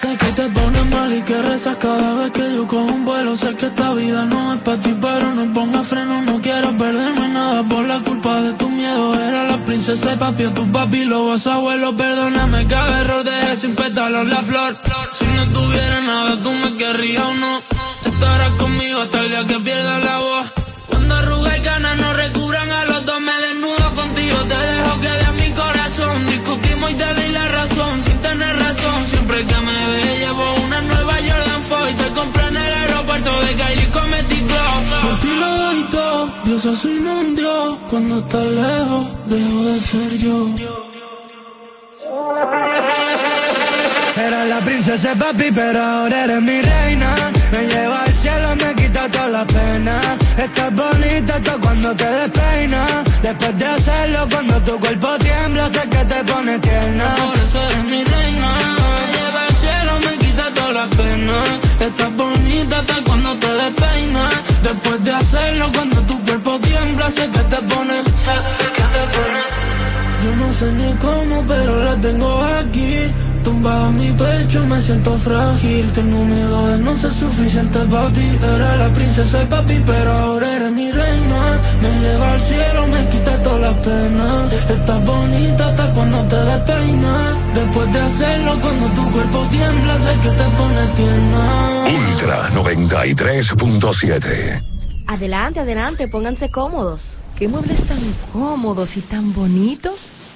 Sé que te pones mal y que rezas cada vez que yo cojo un vuelo. Sé que esta vida no es para ti, pero no pongas freno. No quiero perderme nada por la culpa de tu miedo. Era la princesa y papi o tu papi, lo vas abuelo. Perdóname cada error, dejé sin pétalos la flor. Si no tuviera nada, tú me querrías o no. Estarás conmigo hasta el día que pierda la voz. No un Dios. Cuando estás lejos, dejo de ser yo. Era la princesa papi, pero ahora eres mi reina. Me lleva al cielo, me quita toda la pena. Estás bonita hasta cuando te despeinas. Después de hacerlo, cuando tu cuerpo tiembla, sé que te pone tierna. Por eso eres mi reina. Estás bonita hasta cuando te despeinas. Después de hacerlo, cuando tu cuerpo tiembla, sé que te pone, sé ni cómo, pero la tengo aquí. Tumbada en mi pecho, me siento frágil. Tengo miedo de no ser suficiente para ti. Era la princesa y papi, pero ahora eres mi reina. Me lleva al cielo, me quita todas las penas. Estás bonita hasta cuando te despeinas. Después de hacerlo, cuando tu cuerpo tiembla, sé que te pone tierna. Ultra 93.7. Adelante, adelante, pónganse cómodos. ¿Qué muebles tan cómodos y tan bonitos?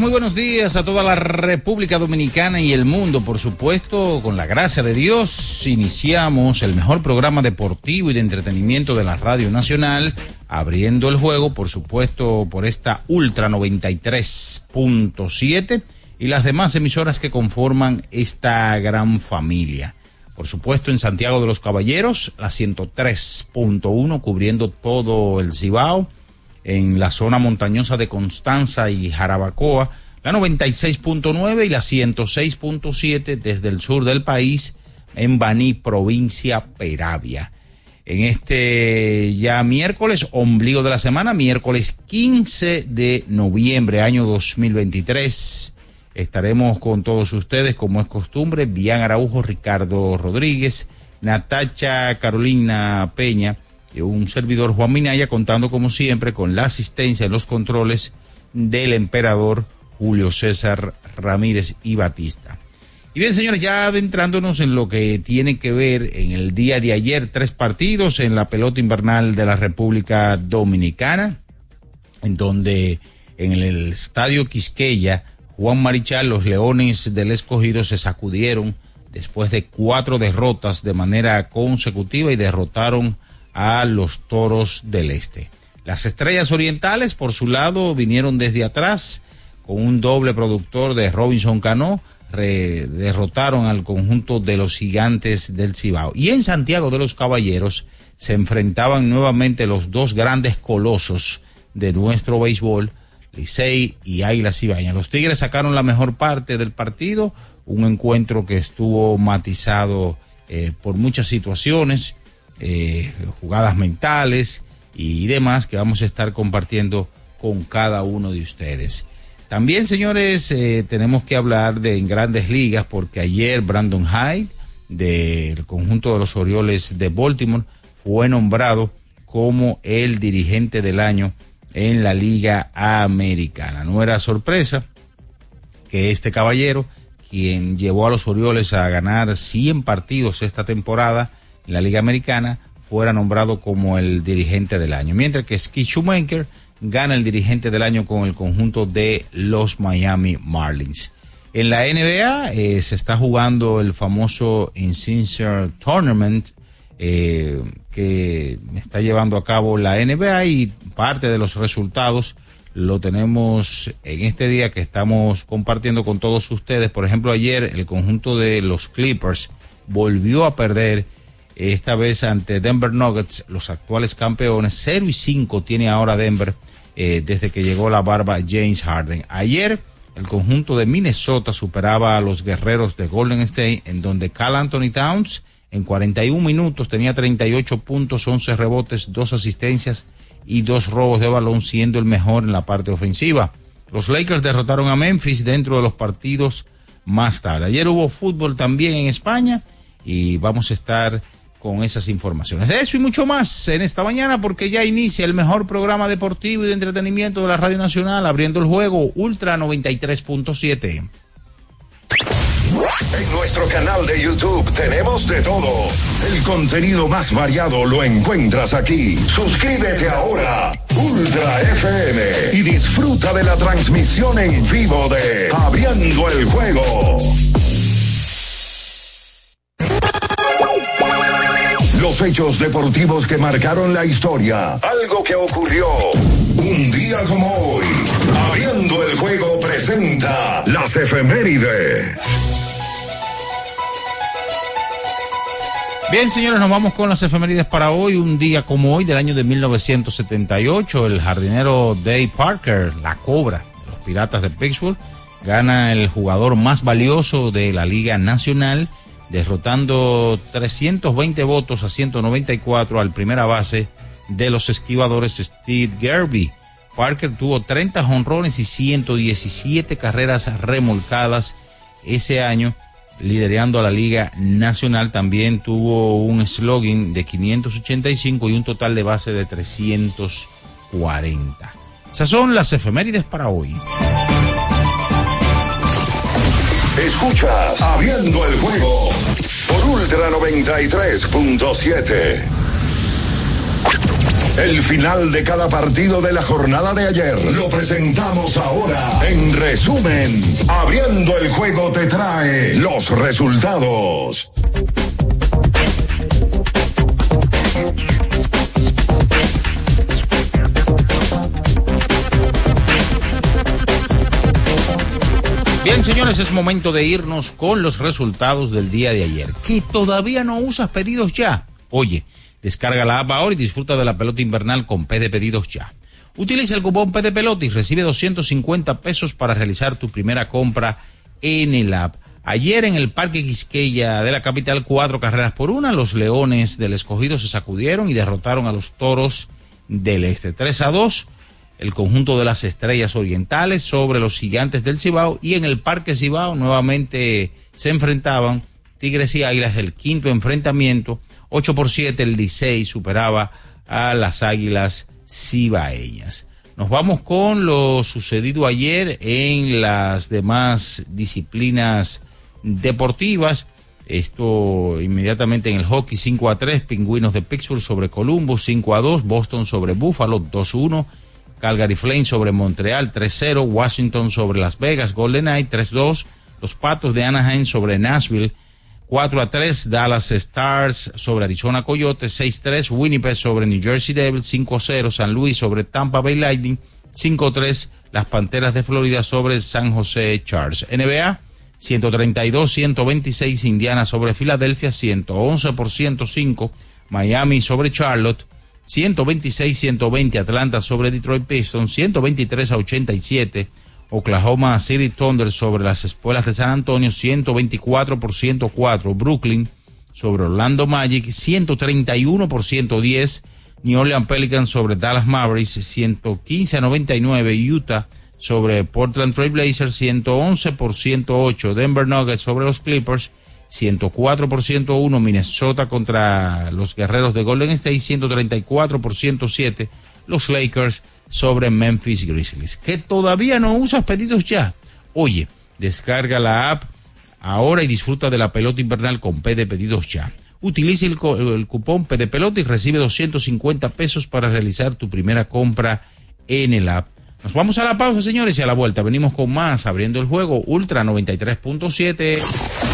Muy buenos días a toda la República Dominicana y el mundo, por supuesto, con la gracia de Dios, iniciamos el mejor programa deportivo y de entretenimiento de la Radio Nacional, abriendo el juego, por supuesto, por esta Ultra 93.7 y las demás emisoras que conforman esta gran familia. Por supuesto, en Santiago de los Caballeros, la 103.1, cubriendo todo el Cibao en la zona montañosa de Constanza y Jarabacoa, la 96.9 y la 106.7 desde el sur del país en Baní, provincia Peravia. En este ya miércoles, ombligo de la semana, miércoles 15 de noviembre, año 2023. Estaremos con todos ustedes, como es costumbre, Bian Araujo, Ricardo Rodríguez, Natacha Carolina Peña, un servidor Juan Minaya contando como siempre con la asistencia en los controles del emperador Julio César Ramírez y Batista. Y bien, señores, ya adentrándonos en lo que tiene que ver en el día de ayer, tres partidos en la pelota invernal de la República Dominicana, en donde en el estadio Quisqueya, Juan Marichal, los Leones del Escogido se sacudieron después de cuatro derrotas de manera consecutiva y derrotaron a los Toros del Este. Las Estrellas Orientales, por su lado, vinieron desde atrás con un doble productor de Robinson Cano, derrotaron al conjunto de los gigantes del Cibao. Y en Santiago de los Caballeros se enfrentaban nuevamente los dos grandes colosos de nuestro béisbol, Licey y Águila Cibaña. Los Tigres sacaron la mejor parte del partido, un encuentro que estuvo matizado eh, por muchas situaciones eh, jugadas mentales y demás que vamos a estar compartiendo con cada uno de ustedes. También, señores, eh, tenemos que hablar de en grandes ligas porque ayer Brandon Hyde del conjunto de los Orioles de Baltimore fue nombrado como el dirigente del año en la Liga Americana. No era sorpresa que este caballero, quien llevó a los Orioles a ganar 100 partidos esta temporada, la Liga Americana fuera nombrado como el dirigente del año, mientras que Ski Schumacher gana el dirigente del año con el conjunto de los Miami Marlins. En la NBA eh, se está jugando el famoso Insincere Tournament eh, que está llevando a cabo la NBA y parte de los resultados lo tenemos en este día que estamos compartiendo con todos ustedes. Por ejemplo, ayer el conjunto de los Clippers volvió a perder esta vez ante Denver Nuggets, los actuales campeones. 0 y 5 tiene ahora Denver eh, desde que llegó la barba James Harden. Ayer el conjunto de Minnesota superaba a los guerreros de Golden State, en donde Cal Anthony Towns en 41 minutos tenía 38 puntos, 11 rebotes, dos asistencias y dos robos de balón, siendo el mejor en la parte ofensiva. Los Lakers derrotaron a Memphis dentro de los partidos más tarde. Ayer hubo fútbol también en España y vamos a estar con esas informaciones. De eso y mucho más en esta mañana porque ya inicia el mejor programa deportivo y de entretenimiento de la Radio Nacional, abriendo el juego Ultra 93.7. En nuestro canal de YouTube tenemos de todo. El contenido más variado lo encuentras aquí. Suscríbete ahora, Ultra FM, y disfruta de la transmisión en vivo de Abriendo el Juego. Los hechos deportivos que marcaron la historia. Algo que ocurrió un día como hoy. Abriendo el juego presenta las efemérides. Bien, señores, nos vamos con las efemérides para hoy. Un día como hoy del año de 1978, el jardinero Dave Parker, la cobra de los Piratas de Pittsburgh, gana el jugador más valioso de la Liga Nacional derrotando 320 votos a 194 al primera base de los esquivadores Steve Gerby. Parker tuvo 30 jonrones y 117 carreras remolcadas ese año, liderando a la Liga Nacional. También tuvo un slogan de 585 y un total de base de 340. Esas son las efemérides para hoy. Escuchas Abriendo el juego Ultra 93.7. El final de cada partido de la jornada de ayer lo presentamos ahora. En resumen, Abriendo el juego te trae los resultados. Bien, señores, es momento de irnos con los resultados del día de ayer. Que todavía no usas pedidos ya. Oye, descarga la app ahora y disfruta de la pelota invernal con P de pedidos ya. Utiliza el cupón P de pelota y recibe 250 pesos para realizar tu primera compra en el app. Ayer en el Parque Quisqueya de la capital, cuatro carreras por una, los Leones del Escogido se sacudieron y derrotaron a los Toros del Este. 3 a 2 el conjunto de las estrellas orientales sobre los gigantes del Cibao y en el Parque Cibao nuevamente se enfrentaban Tigres y Águilas del quinto enfrentamiento, 8 por 7 el Licey superaba a las Águilas Cibaeñas. Nos vamos con lo sucedido ayer en las demás disciplinas deportivas. Esto inmediatamente en el hockey 5 a 3, Pingüinos de Pittsburgh sobre Columbus 5 a 2, Boston sobre Buffalo 2 1, Calgary Flames sobre Montreal 3-0, Washington sobre Las Vegas, Golden Knight 3-2, los Patos de Anaheim sobre Nashville 4-3, Dallas Stars sobre Arizona Coyotes 6-3, Winnipeg sobre New Jersey Devils 5-0, San Luis sobre Tampa Bay Lightning 5-3, las Panteras de Florida sobre San José Chargers. NBA 132-126, Indiana sobre Filadelfia 111 por 105, Miami sobre Charlotte 126-120 Atlanta sobre Detroit Pistons, 123 a 87 Oklahoma City Thunder sobre las espuelas de San Antonio, 124 por 104 Brooklyn sobre Orlando Magic, 131 por 110 New Orleans Pelicans sobre Dallas Mavericks, 115 a 99 Utah sobre Portland Trail Blazers, 111 por 108 Denver Nuggets sobre los Clippers, 104 por 101 Minnesota contra los guerreros de Golden State, 134 por 107 los Lakers sobre Memphis Grizzlies. Que todavía no usas pedidos ya. Oye, descarga la app ahora y disfruta de la pelota invernal con P de pedidos ya. Utilice el, cupón P de pelota y recibe 250 pesos para realizar tu primera compra en el app. Nos vamos a la pausa, señores, y a la vuelta venimos con más, abriendo el juego Ultra 93.7.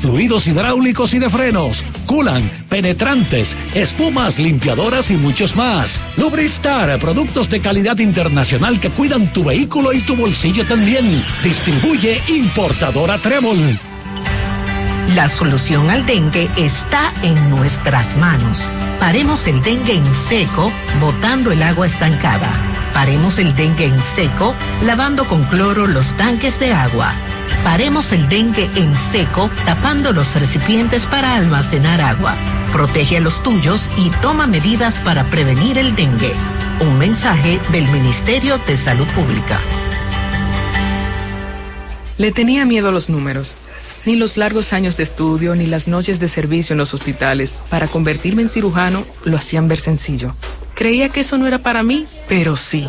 fluidos hidráulicos y de frenos, culan, penetrantes, espumas, limpiadoras y muchos más. Lubristar, productos de calidad internacional que cuidan tu vehículo y tu bolsillo también. Distribuye importadora Trébol. La solución al dengue está en nuestras manos. Paremos el dengue en seco, botando el agua estancada. Paremos el dengue en seco, lavando con cloro los tanques de agua. Paremos el dengue en seco, tapando los recipientes para almacenar agua. Protege a los tuyos y toma medidas para prevenir el dengue. Un mensaje del Ministerio de Salud Pública. Le tenía miedo a los números. Ni los largos años de estudio ni las noches de servicio en los hospitales para convertirme en cirujano lo hacían ver sencillo. Creía que eso no era para mí, pero sí.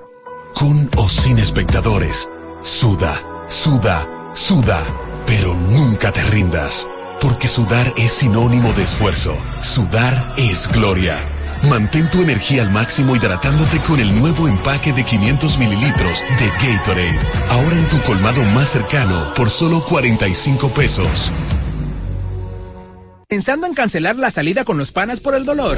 con o sin espectadores. Suda, suda, suda, pero nunca te rindas, porque sudar es sinónimo de esfuerzo. Sudar es gloria. Mantén tu energía al máximo hidratándote con el nuevo empaque de 500 mililitros de Gatorade. Ahora en tu colmado más cercano por solo 45 pesos. Pensando en cancelar la salida con los panas por el dolor.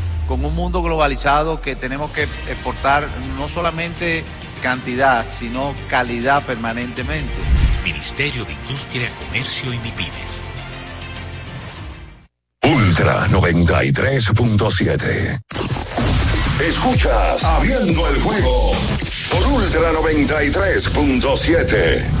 con un mundo globalizado que tenemos que exportar no solamente cantidad, sino calidad permanentemente. Ministerio de Industria, Comercio y MIPIMES. Ultra 93.7. Escuchas Abriendo el juego por Ultra 93.7.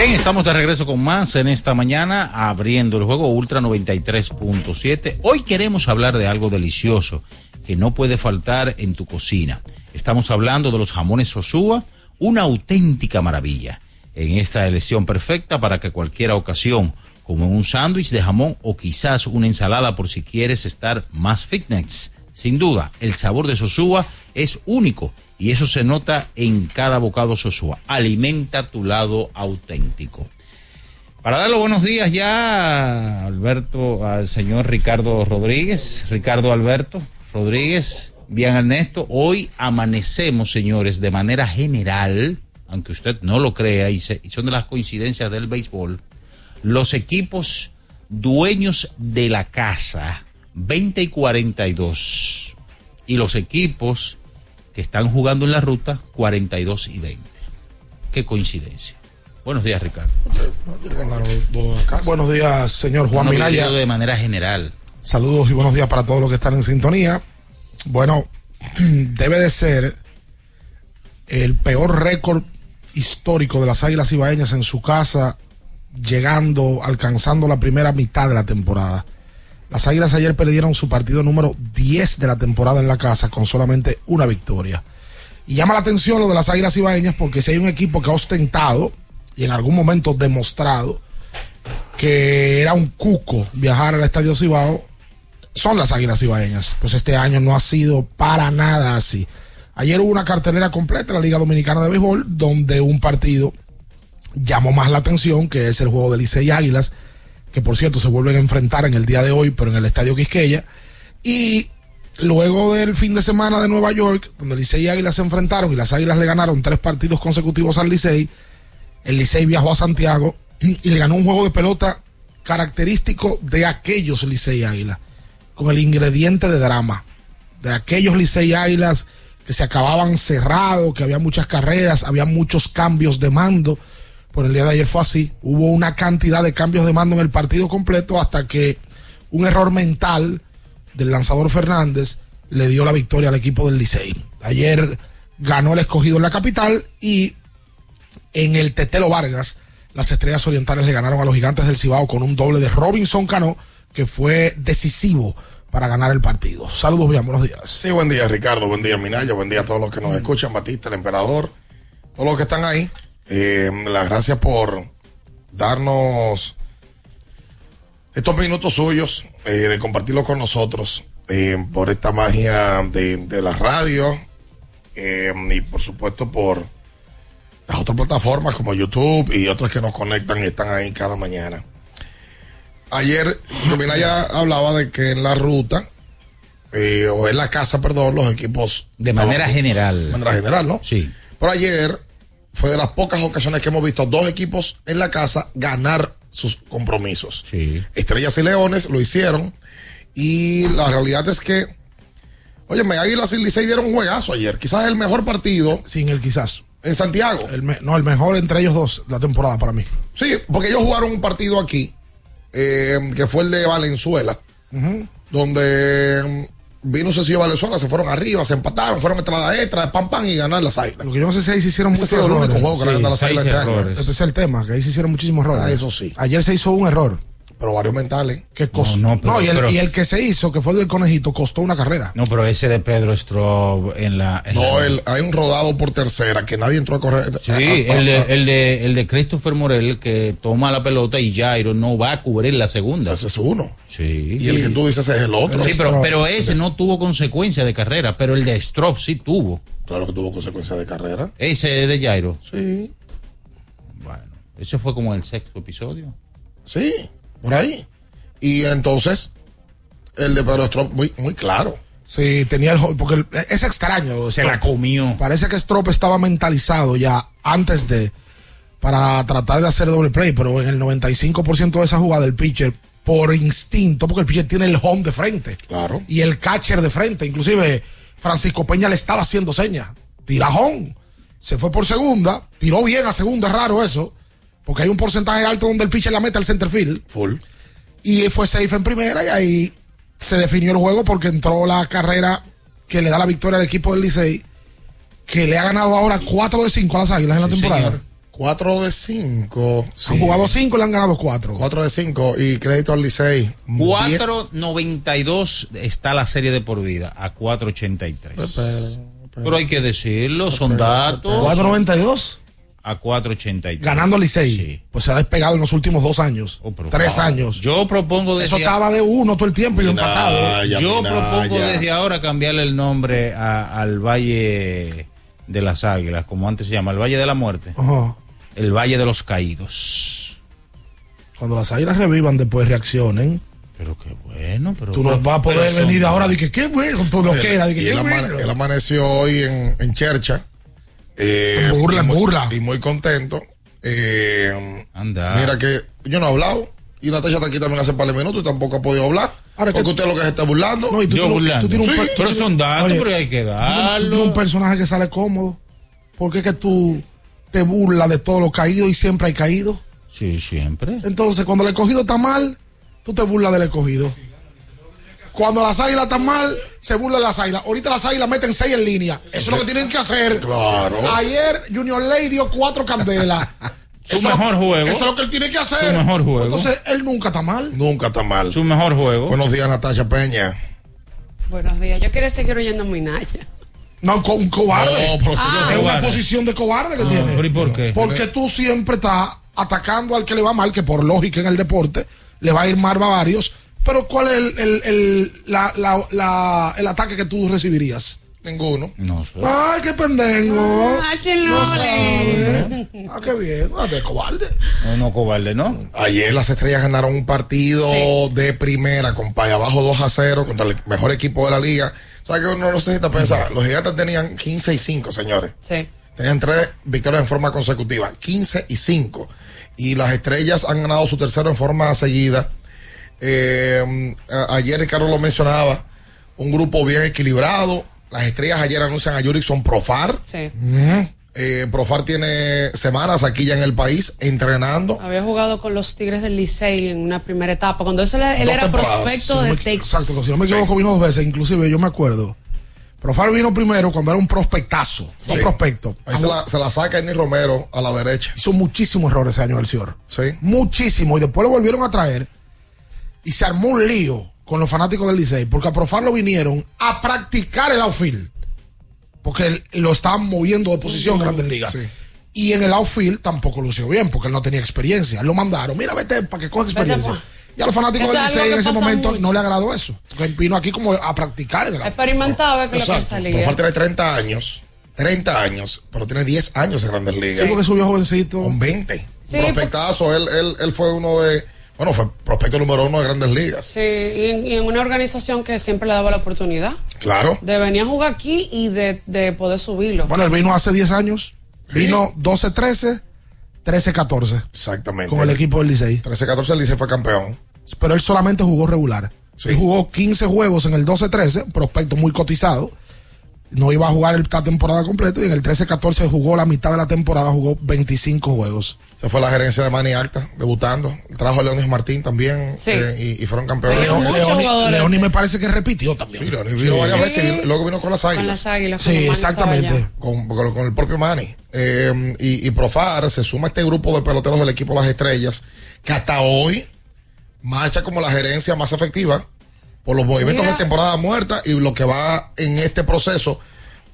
Bien, estamos de regreso con más en esta mañana, abriendo el juego Ultra 93.7. Hoy queremos hablar de algo delicioso que no puede faltar en tu cocina. Estamos hablando de los jamones Sosúa, una auténtica maravilla. En esta elección perfecta para que cualquier ocasión, como un sándwich de jamón o quizás una ensalada por si quieres estar más fitness. Sin duda, el sabor de Sosúa es único y eso se nota en cada bocado Sosúa. Alimenta tu lado auténtico. Para dar los buenos días ya, Alberto, al señor Ricardo Rodríguez. Ricardo Alberto Rodríguez, bien Ernesto. Hoy amanecemos, señores, de manera general, aunque usted no lo crea, y, y son de las coincidencias del béisbol, los equipos dueños de la casa, 20 y 42, y los equipos que están jugando en la ruta, 42 y 20. Qué coincidencia. Buenos días, Ricardo. Buenos días, señor Juan No, Minaya. de manera general. Saludos y buenos días para todos los que están en sintonía. Bueno, debe de ser el peor récord histórico de las Águilas Ibaeñas en su casa, llegando, alcanzando la primera mitad de la temporada. Las Águilas ayer perdieron su partido número 10 de la temporada en la casa con solamente una victoria. Y llama la atención lo de las Águilas Ibaeñas porque si hay un equipo que ha ostentado y en algún momento demostrado que era un cuco viajar al Estadio Cibao, son las Águilas Ibaeñas. Pues este año no ha sido para nada así. Ayer hubo una cartelera completa en la Liga Dominicana de Béisbol donde un partido llamó más la atención, que es el juego de Licey Águilas, que por cierto se vuelven a enfrentar en el día de hoy, pero en el Estadio Quisqueya. Y luego del fin de semana de Nueva York, donde Licey y Águilas se enfrentaron y las Águilas le ganaron tres partidos consecutivos al Licey, el Licey viajó a Santiago y le ganó un juego de pelota característico de aquellos Licey Águilas, con el ingrediente de drama, de aquellos Licey Águilas que se acababan cerrados, que había muchas carreras, había muchos cambios de mando. Por el día de ayer fue así, hubo una cantidad de cambios de mando en el partido completo hasta que un error mental del lanzador Fernández le dio la victoria al equipo del Licey. Ayer ganó el escogido en la capital y en el Tetelo Vargas, las estrellas orientales le ganaron a los gigantes del Cibao con un doble de Robinson Cano, que fue decisivo para ganar el partido. Saludos, bien, buenos días. Sí, buen día, Ricardo. Buen día, Minaya. Buen día a todos los que nos escuchan. Batista, el emperador. Todos los que están ahí. Eh, las gracias por darnos estos minutos suyos, eh, de compartirlo con nosotros, eh, por esta magia de, de la radio eh, y por supuesto por las otras plataformas como YouTube y otras que nos conectan y están ahí cada mañana. Ayer, Minaya hablaba de que en la ruta, o en la casa, perdón, los equipos. De manera estaban- general. De manera general, ¿no? Sí. Pero ayer fue de las pocas ocasiones que hemos visto dos equipos en la casa ganar sus compromisos. Sí. Estrellas y Leones lo hicieron. Y la realidad es que, oye, Águilas y Licey dieron un juegazo ayer. Quizás el mejor partido. Sin el quizás. En Santiago. El me- no, el mejor entre ellos dos la temporada para mí. Sí, porque ellos jugaron un partido aquí, eh, que fue el de Valenzuela, donde vino de Valenzuela, se fueron arriba, se empataron, fueron entrada extra, de pam pam y ganar las águilas. Lo que yo no sé si ahí se hicieron Ese ha muchos sido el único errores. juego que dado las águilas este año. Ese es el tema, que ahí se hicieron muchísimos errores. Ah, eso sí. Ayer se hizo un error. Pero varios mentales. Que costó. No, No, no, pero- y, el, pero- y el que se hizo, que fue el del conejito, costó una carrera. No, pero ese de Pedro Stroh en la. en No, la- el- hay un rodado por tercera que nadie entró a correr. Sí, Ah, ah, el, de, ah, el, de, el de Christopher Morel que toma la pelota y Jairo no va a cubrir la segunda. Ese es uno. Sí. Y el que tú dices es el otro. Sí, pero, pero ese no tuvo consecuencia de carrera, pero el de Stroh sí tuvo. Claro que tuvo consecuencia de carrera. Ese de Jairo. Sí. Bueno, ese fue como el sexto episodio. Sí, por ahí. Y entonces, el de Pedro Strop, muy, muy claro. Sí, tenía el. Porque es extraño. Se la comió. Parece que Strop estaba mentalizado ya antes de. Para tratar de hacer doble play, pero en el 95% de esa jugada, el pitcher, por instinto, porque el pitcher tiene el home de frente. Claro. Y el catcher de frente. Inclusive, Francisco Peña le estaba haciendo señas. Tira home. Se fue por segunda. Tiró bien a segunda, es raro eso. Porque hay un porcentaje alto donde el pitcher la mete al center field. Full. Y fue safe en primera y ahí se definió el juego porque entró la carrera que le da la victoria al equipo del Licey, que le ha ganado ahora 4 de 5 a las Águilas en la Sí, temporada. señor. 4 de 5. Han jugado 5 y le han ganado 4. 4 de 5 y crédito al Licey. 4.92 está la serie de por vida a 4.83. Pero hay que decirlo, son datos. 4.92 A 4.83. ganando al Licey. Pues se ha despegado en los últimos dos años. tres wow. años. Yo propongo desde Eso estaba de uno todo el tiempo y empatado. Yo propongo desde ahora cambiarle el nombre a- al Valle de las Águilas, como antes se llama, el Valle de la Muerte. Ajá. El Valle de los Caídos. Cuando las águilas revivan, después reaccionen. Pero qué bueno, pero. Tú no vas a poder venir ahora de que qué bueno, todo lo que era, de que Y qué él, amane- bueno. él amaneció hoy en, en Chercha. Eh, burla, y muy- burla. Y muy contento. Eh, Anda. Mira que yo no he hablado. Y Natasha está aquí también hace un par de minutos y tampoco ha podido hablar. Ahora porque que- usted es lo que se está burlando. No, y tú Yo tienes- burlando. tú tienes un Sí, per- pero tú son datos, Oye, pero hay que tú tienes- Tú darlo. tienes un personaje que sale cómodo. Porque es que tú te burlas de todo lo caído y siempre hay caído. Sí, siempre. Entonces, cuando el escogido está mal, tú te burlas del escogido. Cuando las águilas están mal, se burlan las águilas. Ahorita las águilas meten seis en línea. Eso es lo que tienen que hacer. Claro. Ayer Junior Ley dio cuatro candelas. Su Eso es lo- mejor juego. Eso es lo que él tiene que hacer. Su mejor juego. Entonces, él nunca está mal. Nunca está mal. Su mejor juego. Buenos días, Natasha Peña. Buenos días. Yo quería seguir oyendo muy Naya. No, co- un cobarde. No, no es una posición de cobarde que tiene. pero ¿y por qué? Porque tú siempre estás atacando al que le va mal, que por lógica en el deporte le va a ir mal a varios. Pero ¿cuál es el, el, el, la- la- la- el ataque que tú recibirías? Ninguno. No sé. Ay, qué pendengo. Ah, chilole. sabe. Ah, qué bien. Ah, de cobarde. No, no, cobarde, ¿no? Ayer las estrellas ganaron un partido Sí. de primera con Paya abajo 2 a 0 contra el mejor equipo de la liga. O sea que uno no necesita pensar. Los gigantes tenían 15 y 5, señores. Sí. Tenían tres victorias en forma consecutiva, 15 y 5. Y las estrellas han ganado su tercero en forma seguida. Eh, a- ayer Ricardo lo mencionaba, un grupo bien equilibrado. Las estrellas ayer anuncian a Jurickson Profar. Sí. Eh, Profar tiene semanas aquí ya en el país entrenando. Había jugado con los Tigres del Licey en una primera etapa. Cuando él era prospecto Si no de me- Texas. Exacto, si no me equivoco, vino dos veces. Inclusive yo me acuerdo. Profar vino primero cuando era un prospectazo. No Sí. prospecto. Ahí se la, se la saca Enny Romero a la derecha. Hizo muchísimos errores ese año el Cior. Sí. Muchísimo. Y después lo volvieron a traer. Y se armó un lío con los fanáticos del Licey. Porque a Profar lo vinieron a practicar el outfield. Porque lo estaban moviendo de posición en Grandes Ligas. Sí. Y en el outfield tampoco lució bien. Porque él no tenía experiencia. Él lo mandaron. Mira, vete para que coja experiencia. Y a los fanáticos Eso del Licey en que ese momento mucho. no le agradó eso. Vino aquí como a practicar el outfield. Experimentaba a ver qué es lo que salía. Profar tiene 30 años. 30 años, pero tiene 10 años en Grandes Ligas. Sí, porque subió jovencito. Con 20. Sí, Prospectazo. Él, él, él fue uno de. Bueno, fue prospecto número uno de Grandes Ligas. Sí, y en, y en una organización que siempre le daba la oportunidad Claro. de venir a jugar aquí y de, de poder subirlo. Bueno, él vino hace 10 años. Vino 12-13, 13-14 Exactamente. con el equipo del Licey. 13-14 el Licey fue campeón. Pero él solamente jugó regular. Sí. Él jugó 15 juegos en el 12-13, prospecto muy cotizado. No iba a jugar el- la temporada completa y en el 13-14 jugó la mitad de la temporada, jugó 25 juegos. Se fue la gerencia de Manny Acta, debutando. Trajo a Leonis Martín también. Sí. eh, y, y fueron campeones. Leoni, Leoni-. Leoni me parece que repitió también. Sí, Leonis vino varias veces y luego vino con las con águilas. las águilas. Sí, exactamente. con, con- con el propio Manny. Eh, y, y Profar se suma a este grupo de peloteros del equipo Las Estrellas, que hasta hoy marcha como la gerencia más efectiva por los movimientos Mira. de temporada muerta y lo que va en este proceso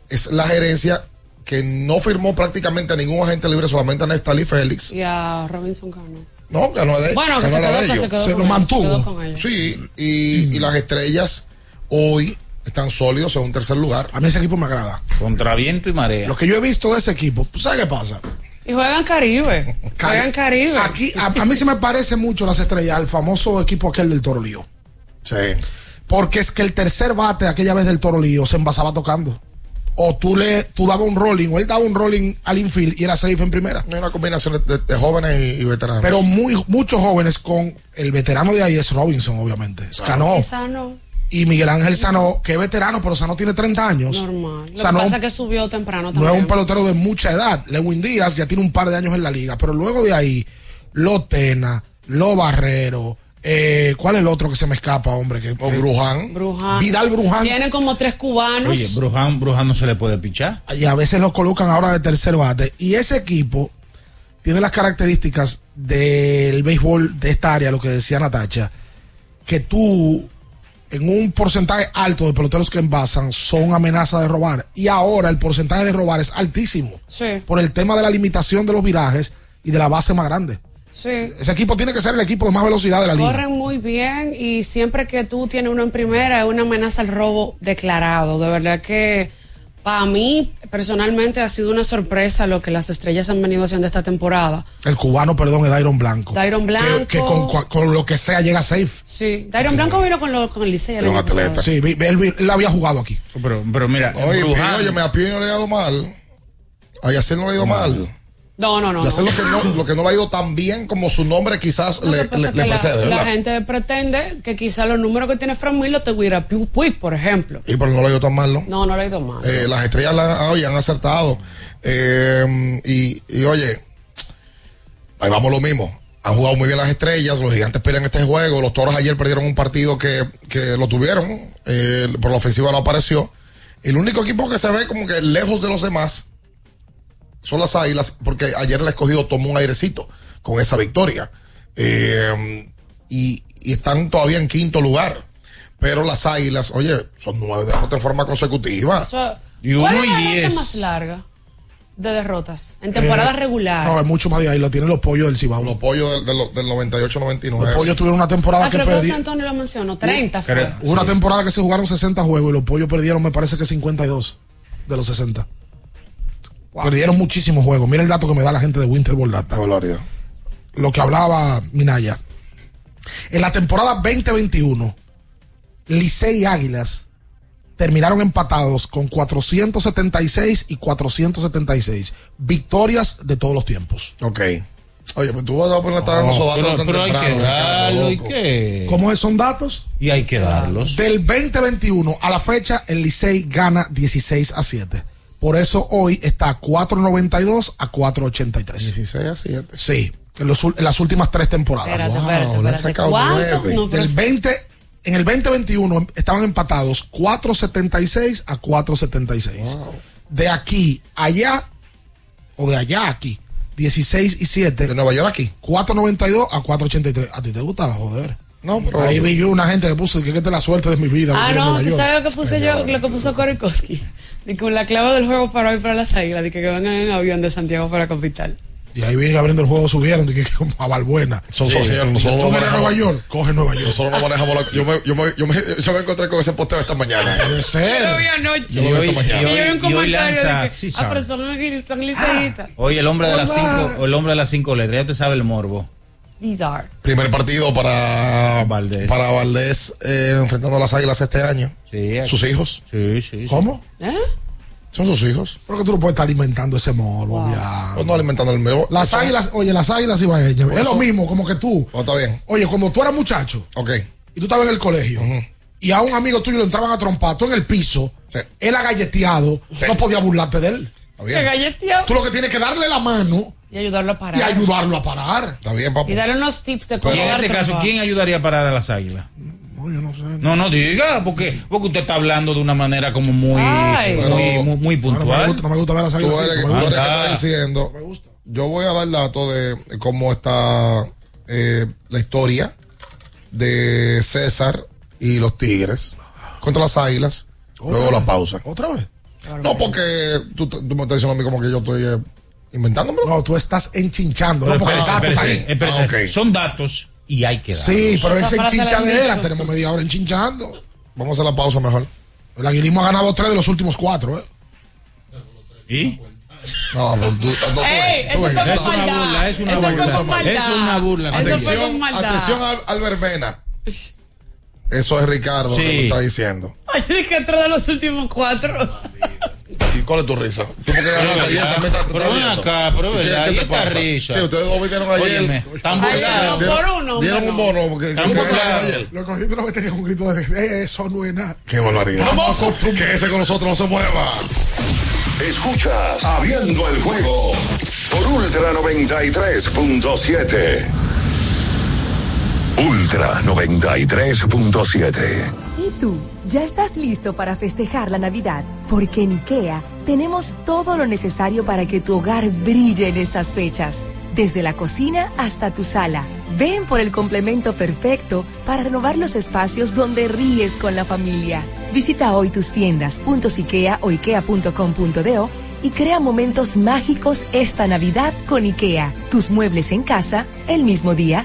es la gerencia que no firmó prácticamente a ningún agente libre, solamente a Nestalí Félix. Y a Robinson Cano. No, ganó de Bueno, que ganó se quedó, de que ellos. se quedó Se con lo ellos, mantuvo. se quedó con ellos. Sí, y, y las estrellas hoy están sólidos en un tercer lugar. A mí ese equipo me agrada. Contra viento y marea. Lo que yo he visto de ese equipo, ¿tú sabes qué pasa? Y juegan Caribe. Juegan Caribe. Aquí, a, a mí se me parece mucho las estrellas al famoso equipo aquel del Toro Lío. Sí. Porque es que el tercer bate aquella vez del Toro Lío se envasaba tocando. O tú le tú dabas un rolling, o él daba un rolling al infield y era safe en primera. Hay una combinación de, de- de jóvenes y, y veteranos. Pero muy, muchos jóvenes con el veterano de ahí es Robinson, obviamente. Sano. Y Sano, Y Miguel Ángel Sano, que es veterano, pero Sano tiene 30 años. normal. Lo Sano que pasa es que subió temprano no es un pelotero de mucha edad. Lewin Díaz ya tiene un par de años en la liga, pero luego de ahí, Lo Tena, Lo Barrero, eh, ¿cuál es el otro que se me escapa, hombre? Que, o Bruján. Bruján. Vidal Bruján. Tienen como tres cubanos. Oye, Bruján, Bruján no se le puede pichar. y a veces lo colocan ahora de tercer bate. Y ese equipo tiene las características del béisbol de esta área, lo que decía Natacha, que tú, en un porcentaje alto de peloteros que envasan, son amenaza de robar. Y ahora el porcentaje de robar es altísimo. Sí, Por el tema de la limitación de los virajes y de la base más grande. Sí. Ese equipo tiene que ser el equipo de más velocidad de la liga. Corren muy bien y siempre que tú tienes uno en primera es una amenaza al robo declarado. De verdad que Para mí, personalmente, ha sido una sorpresa lo que las estrellas han venido haciendo esta temporada. El cubano, perdón, es Dairon Blanco. Dairon Que- Blanco. Que, con, cua- con lo que sea llega safe. Sí, Dairon Blanco vino con, lo, con el Licey. pasado. Sí, él, él había jugado aquí. Pero, pero mira, Oye, Bruján- oye, me a Pío no le ha ido mal. A Yacel no le ha ido mal. No, no, no. Yacel no. lo, que no, lo que no le ha ido tan bien como su nombre quizás le, la, precede, la ¿verdad? gente pretende que quizá los números que tiene Fran Mil los tuviera Pu- Puig, por ejemplo. Y pero no le ha ido tan mal, ¿no? No, no le ha ido mal. Eh, las estrellas la han, oye, han acertado. Eh, y, y, oye, ahí vamos lo mismo. Han jugado muy bien las estrellas, los gigantes pelean este juego, los toros ayer perdieron un partido que, que lo tuvieron, eh, por la ofensiva no apareció. El único equipo que se ve como que lejos de los demás son las águilas, porque ayer el escogido tomó un airecito con esa victoria. Eh, y, y están todavía en quinto lugar. Pero las águilas, oye, son nueve derrotas en forma consecutiva. Eso- Y ¿Cuál uno es y la diez. más larga de derrotas? En temporada Eh, regular. No, es mucho más de ahí. Lo tienen los pollos del Cibao. Los pollos del, del, del 98-99. Los pollos tuvieron una temporada ah, que perdieron. Antonio lo mencionó. 30 fue. Hubo una temporada que se jugaron 60 juegos y los pollos perdieron, me parece que 52 de los 60. Perdieron muchísimos juegos. Mira el dato que me da la gente de Winterboard Data. Lo que hablaba Minaya. En la temporada 2021, Licey y Águilas terminaron empatados con 476 y 476 victorias de todos los tiempos. Ok. Oye, pues tú vas a poner estar en esos datos pero- tan pero hay que temprano, Ricardo, darlo, ¿y qué? ¿Cómo es? son datos? Y hay que darlos. Del 2021 a la fecha, el Licey gana 16 a 7. Por eso hoy está 492 a 483. 16 a 7. Sí, en, los en las últimas tres temporadas. Espérate, Wow, espérate, espérate. No, pero Del es- 20, en el 2021 estaban empatados 476 a 476. De aquí a allá, o de allá a aquí, 16 y 7. De Nueva York aquí. 492 a 483. ¿A ti te gustaba, joder? No, pero. Ahí vi yo una gente que puso que esta es la suerte de mi vida. Ah, no, ¿tú sabes lo que puse yo? Lo que puso Korikowski. Y con la clave del juego para hoy para las águilas, de que vengan en avión de Santiago para Capital. Y ahí vienen abriendo el juego, subieron, de que que a Balbuena. Son son- señor, nosotros no vienes a manejamos- Nueva York, coge Nueva York. Nosotros no manejamos la. Yo me, yo me, yo me, yo me encontré con ese posteo esta mañana. Puede ser. Yo lo vi anoche. Yo lo vi esta mañana. Y yo vi un y hoy comentario lanza- de que, sí ah, pero son, son liceístas. Oye, el hombre de las cinco, el hombre de las cinco letras, ya te sabe el morbo. These are. Primer partido para Valdés, para Valdés eh, enfrentando a las águilas este año. Sí, Sus hijos. Sí, sí. ¿Cómo? ¿Eh? Son sus hijos. Porque tú no puedes estar alimentando ese morbo, ya. Pues no alimentando el medio. Las Eso- águilas, oye, las águilas ibaeñas, es lo mismo, como que tú. Oh, está bien. Oye, como tú eras muchacho Ok. y tú estabas en el colegio y a un amigo tuyo le entraban a trompar, tú en el piso, él agalleteado, no podías burlarte de él. Galleteado. Tú lo que tienes que darle la mano Y ayudarlo a parar. y ayudarlo a parar. Está bien, Y darle unos tips de Y cómo en este caso, trabajo. ¿quién ayudaría a parar a las águilas? No, yo no sé. No, no diga, porque, porque usted está hablando de una manera como muy, muy, muy, muy No, no me puntual. gusta, no me gusta ver las Tú águilas. eres, así, tú eres que Ah. estás diciendo. Yo voy a dar datos de cómo está eh, la historia de César y los Tigres contra las Águilas. Luego la pausa. ¿Otra vez? No, porque tú, tú me estás diciendo a mí como que yo estoy eh, inventándomelo. No, tú estás enchinchando, Pero ¿no? Porque espérese, está. Ah. Son datos y hay que darlos. Sí, pero Esa enchinchadera, tenemos media hora enchinchando. Vamos a hacer la pausa mejor. El aguilismo ha ganado tres de los últimos cuatro, ¿eh? ¿Y? No, pues tú, no, tú Ey, tú eso Es una burla, es una Eso burla. Es una burla. Eso fue Atención, con maldad. atención al, al verbena. Eso es Ricardo Sí. que tú estás diciendo. Oye, que tres de los últimos cuatro. ¿Y cuál es tu risa? Tú porque ganaste ayer también estás- Pero ven acá, pero ¿Qué- verdad, ¿Qué te pasa? risa. Sí, ustedes dos vinieron ayer. Dieron- por uno. Dieron un no. bono. porque- ayer. Los cogidos no me tenían un grito de "Eh, eso no es nada. Qué barbaridad. Que ese con nosotros no se mueva. Escuchas Abriendo el juego por Ultra 93.7. Ultra 93.7. ¿Y tú? ¿Ya estás listo para festejar la Navidad? Porque en IKEA tenemos todo lo necesario para que tu hogar brille en estas fechas. Desde la cocina hasta tu sala. Ven por el complemento perfecto para renovar los espacios donde ríes con la familia. Visita hoy tus tiendas puntos IKEA o ikea.com.do y crea momentos mágicos esta Navidad con IKEA. Tus muebles en casa el mismo día.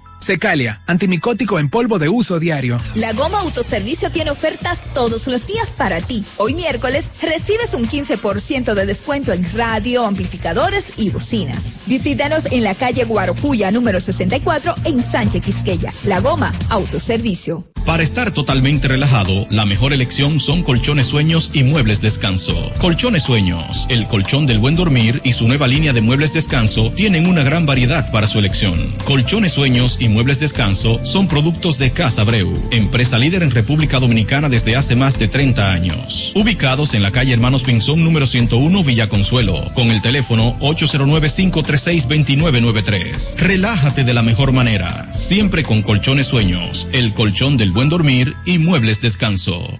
Secalia, antimicótico en polvo de uso diario. La Goma Autoservicio tiene ofertas todos los días para ti. Hoy miércoles recibes un 15% de descuento en radio, amplificadores y bocinas. Visítanos en la calle Guarocuya número 64 en Sánchez Quisqueya. La Goma Autoservicio. Para estar totalmente relajado, la mejor elección son colchones sueños y muebles descanso. Colchones sueños, el colchón del buen dormir y su nueva línea de muebles descanso tienen una gran variedad para su elección. Colchones sueños y muebles descanso son productos de Casa Breu, empresa líder en República Dominicana desde hace más de 30 años. Ubicados en la calle Hermanos Pinzón número 101 Villa Consuelo, con el teléfono 809-536-2993. Relájate de la mejor manera, siempre con colchones sueños, el colchón del buen dormir y muebles descanso.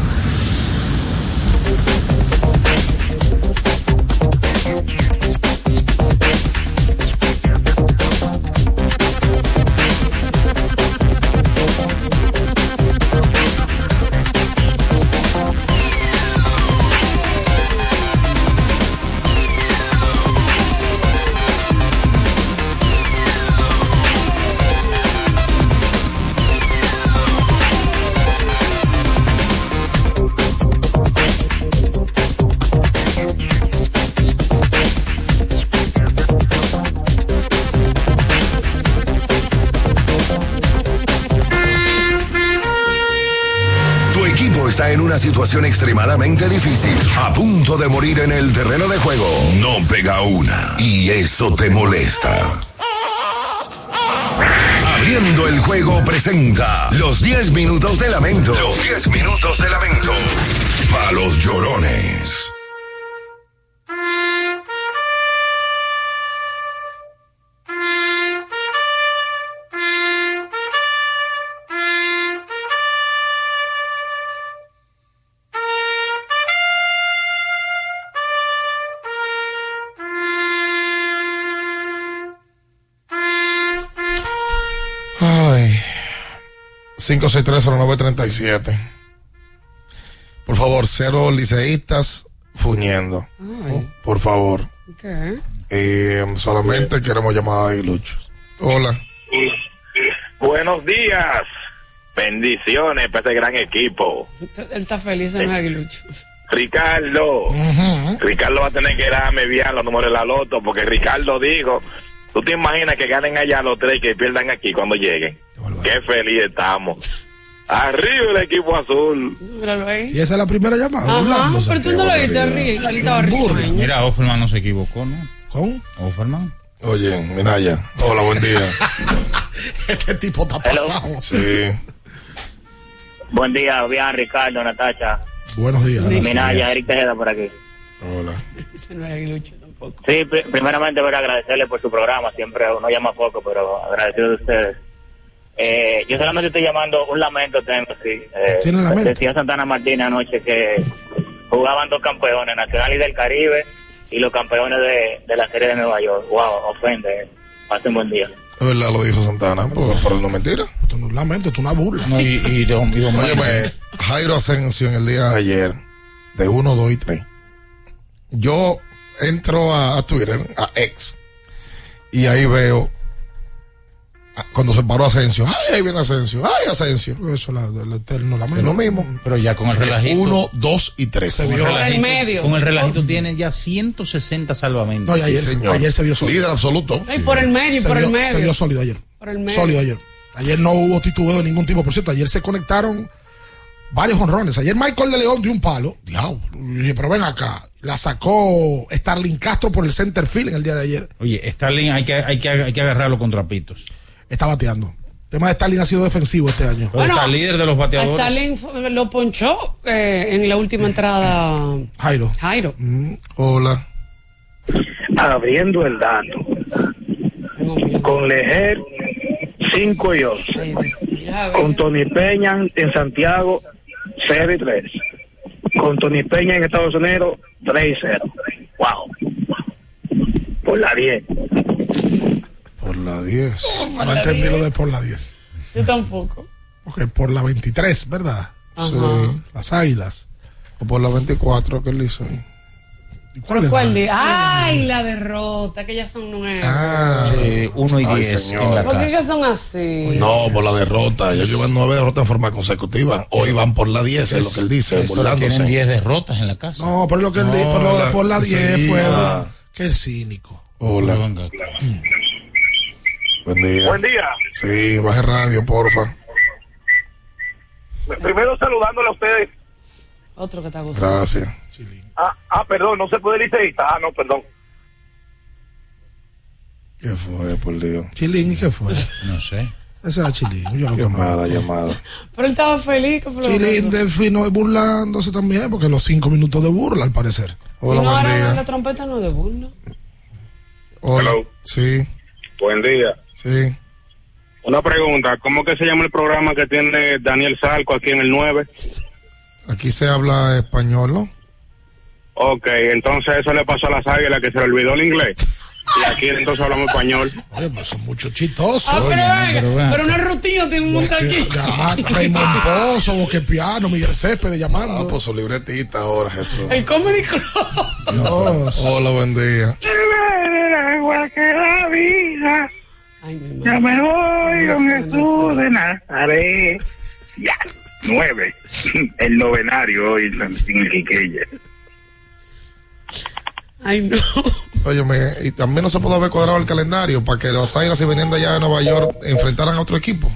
extremadamente difícil, a punto de morir en el terreno de juego. No pega una y eso te molesta. Abriendo el juego presenta los 10 minutos de lamento. Los 10 minutos de lamento. Para los llorones. 5630937. Por favor, cero liceístas fuñendo. Ay. Por favor. Eh, solamente queremos llamar a Aguiluchos. Hola. Buenos días. Bendiciones para este gran equipo. Él está feliz en los aguiluchos. Ricardo. Ricardo va a tener que darme bien los números de la loto porque Ricardo dijo, ¿tú te imaginas que ganen allá los tres y que pierdan aquí cuando lleguen? Qué feliz estamos. Arriba el equipo azul. Míralo ahí. Y esa es la primera llamada. Ajá, burlándose. pero tú no lo viste, Henry. La lista risueña. Mira, Offerman no se equivocó, ¿no? ¿Con? Offerman. Oye, Minaya. Hola, buen día. este tipo está pasado. Sí. Buen día, bien, Ricardo, Natacha. Buenos días. Minaya, Eric Tejeda por aquí. Hola. No es aguilucho tampoco. Sí, pri- primeramente voy a agradecerle por su programa, siempre uno llama poco, pero agradecido de ustedes. Eh, yo solamente estoy llamando, un lamento tengo, sí. Eh, ¿Tiene lamento? Decía Santana Martínez anoche que jugaban dos campeones, Nacional y del Caribe, y los campeones de, de la serie de Nueva York. Wow, ofende. Pasen buen día. Es verdad, lo dijo Santana, por, por no mentira. Esto no es un lamento, esto es una burla. No, y, y don, y don Óyeme, Jairo Asensio en el día de ayer, de 1, 2 y 3. Yo entro a, a Twitter, a X, y ahí veo cuando se paró Asensio. ¡Ay, ahí viene Asensio! ¡Ay, Asensio! Eso la, el eterno lamento. Es lo mismo. Pero ya con el relajito. 1, 2 y 3. Con el Por el relajito- medio. Con el relajito tiene ya 160 salvamentos. No, y ayer, ayer se vio sólido. Líder absoluto. Ay, por el medio, y se por vio, el Se medio. vio sólido ayer. Por el medio. Sólido ayer. Ayer no hubo titubeo de ningún tipo. Por cierto, ayer se conectaron varios honrones. Ayer Michael de León dio un palo. Diablo. Y dije, pero ven acá. La sacó Starling Castro por el center field en el día de ayer. Oye, Starling hay que, hay que, hay que agarrarlo con trapitos. Está bateando. El tema de Starling ha sido defensivo este año. Pero está líder de los A bateadores. Stalin lo ponchó eh, en la última entrada. Jairo. Jairo. Hola. Abriendo el dato. Con Lejer 5 y 11. Con Tony Peña en Santiago 0 y 3. Con Tony Peña en Estados Unidos 3 y 0. Wow. Por la 10. Por la 10. No entendí lo de por la 10. Yo tampoco. Porque por la 23, ¿verdad? Ajá. Sí. Las águilas. O por la 24 que él hizo ahí. ¿Pero cuál de? ¡Ay, la derrota! Que ya son nueve. Ah. Sí, uno y diez señor. en la ¿Por qué casa. que son así? No, por la derrota. Ellos llevan nueve derrotas en forma consecutiva. Hoy van por la 10, es lo que él dice. Tienen 10 derrotas en la casa. No, pero lo que él No, dijo por, lo de la- por la ese 10 fue. Que el cínico. Hola. Buen día. Buen día. Sí, baje radio, porfa. Primero saludándole a ustedes. Otro que está gustando. Gracias. Ah, ah, perdón, no se puede liceísta. Ah, no, perdón. ¿Qué fue, por Dios? Chilín, ¿y qué fue? No sé. Ese era Chilín. Yo lo Qué mala llamada. Pero él estaba feliz. ¿qué fue lo que Chilín? Delfino burlándose también, porque los cinco minutos de burla, al parecer. Y no, ahora la trompeta no es de burla. Hola. Sí, Buen día. Sí. Una pregunta, ¿cómo que se llama el programa que tiene Daniel Salco aquí en el 9? Aquí se habla español, ¿no? Ok, entonces eso le pasó a las águilas que se le olvidó el inglés. Y aquí entonces hablamos español. Oye, pues son muchos chistosos. Ah, pero pero es rutina, tiene un montón aquí. Ya, Raymond Pozo, Boquepiano, Miguel Céspedes llamando. Ah, pues su libretita ahora, Jesús. El Comedy Club. Dios. Hola, buen día. agua que vida. Ya me voy con Jesús de Nazaret. Ya, nueve. El novenario hoy sin el Quiqueya. Ay, no. Óyeme, y también no se puede haber cuadrado el calendario para que las águilas, si venían de allá de Nueva York, enfrentaran a otro equipo.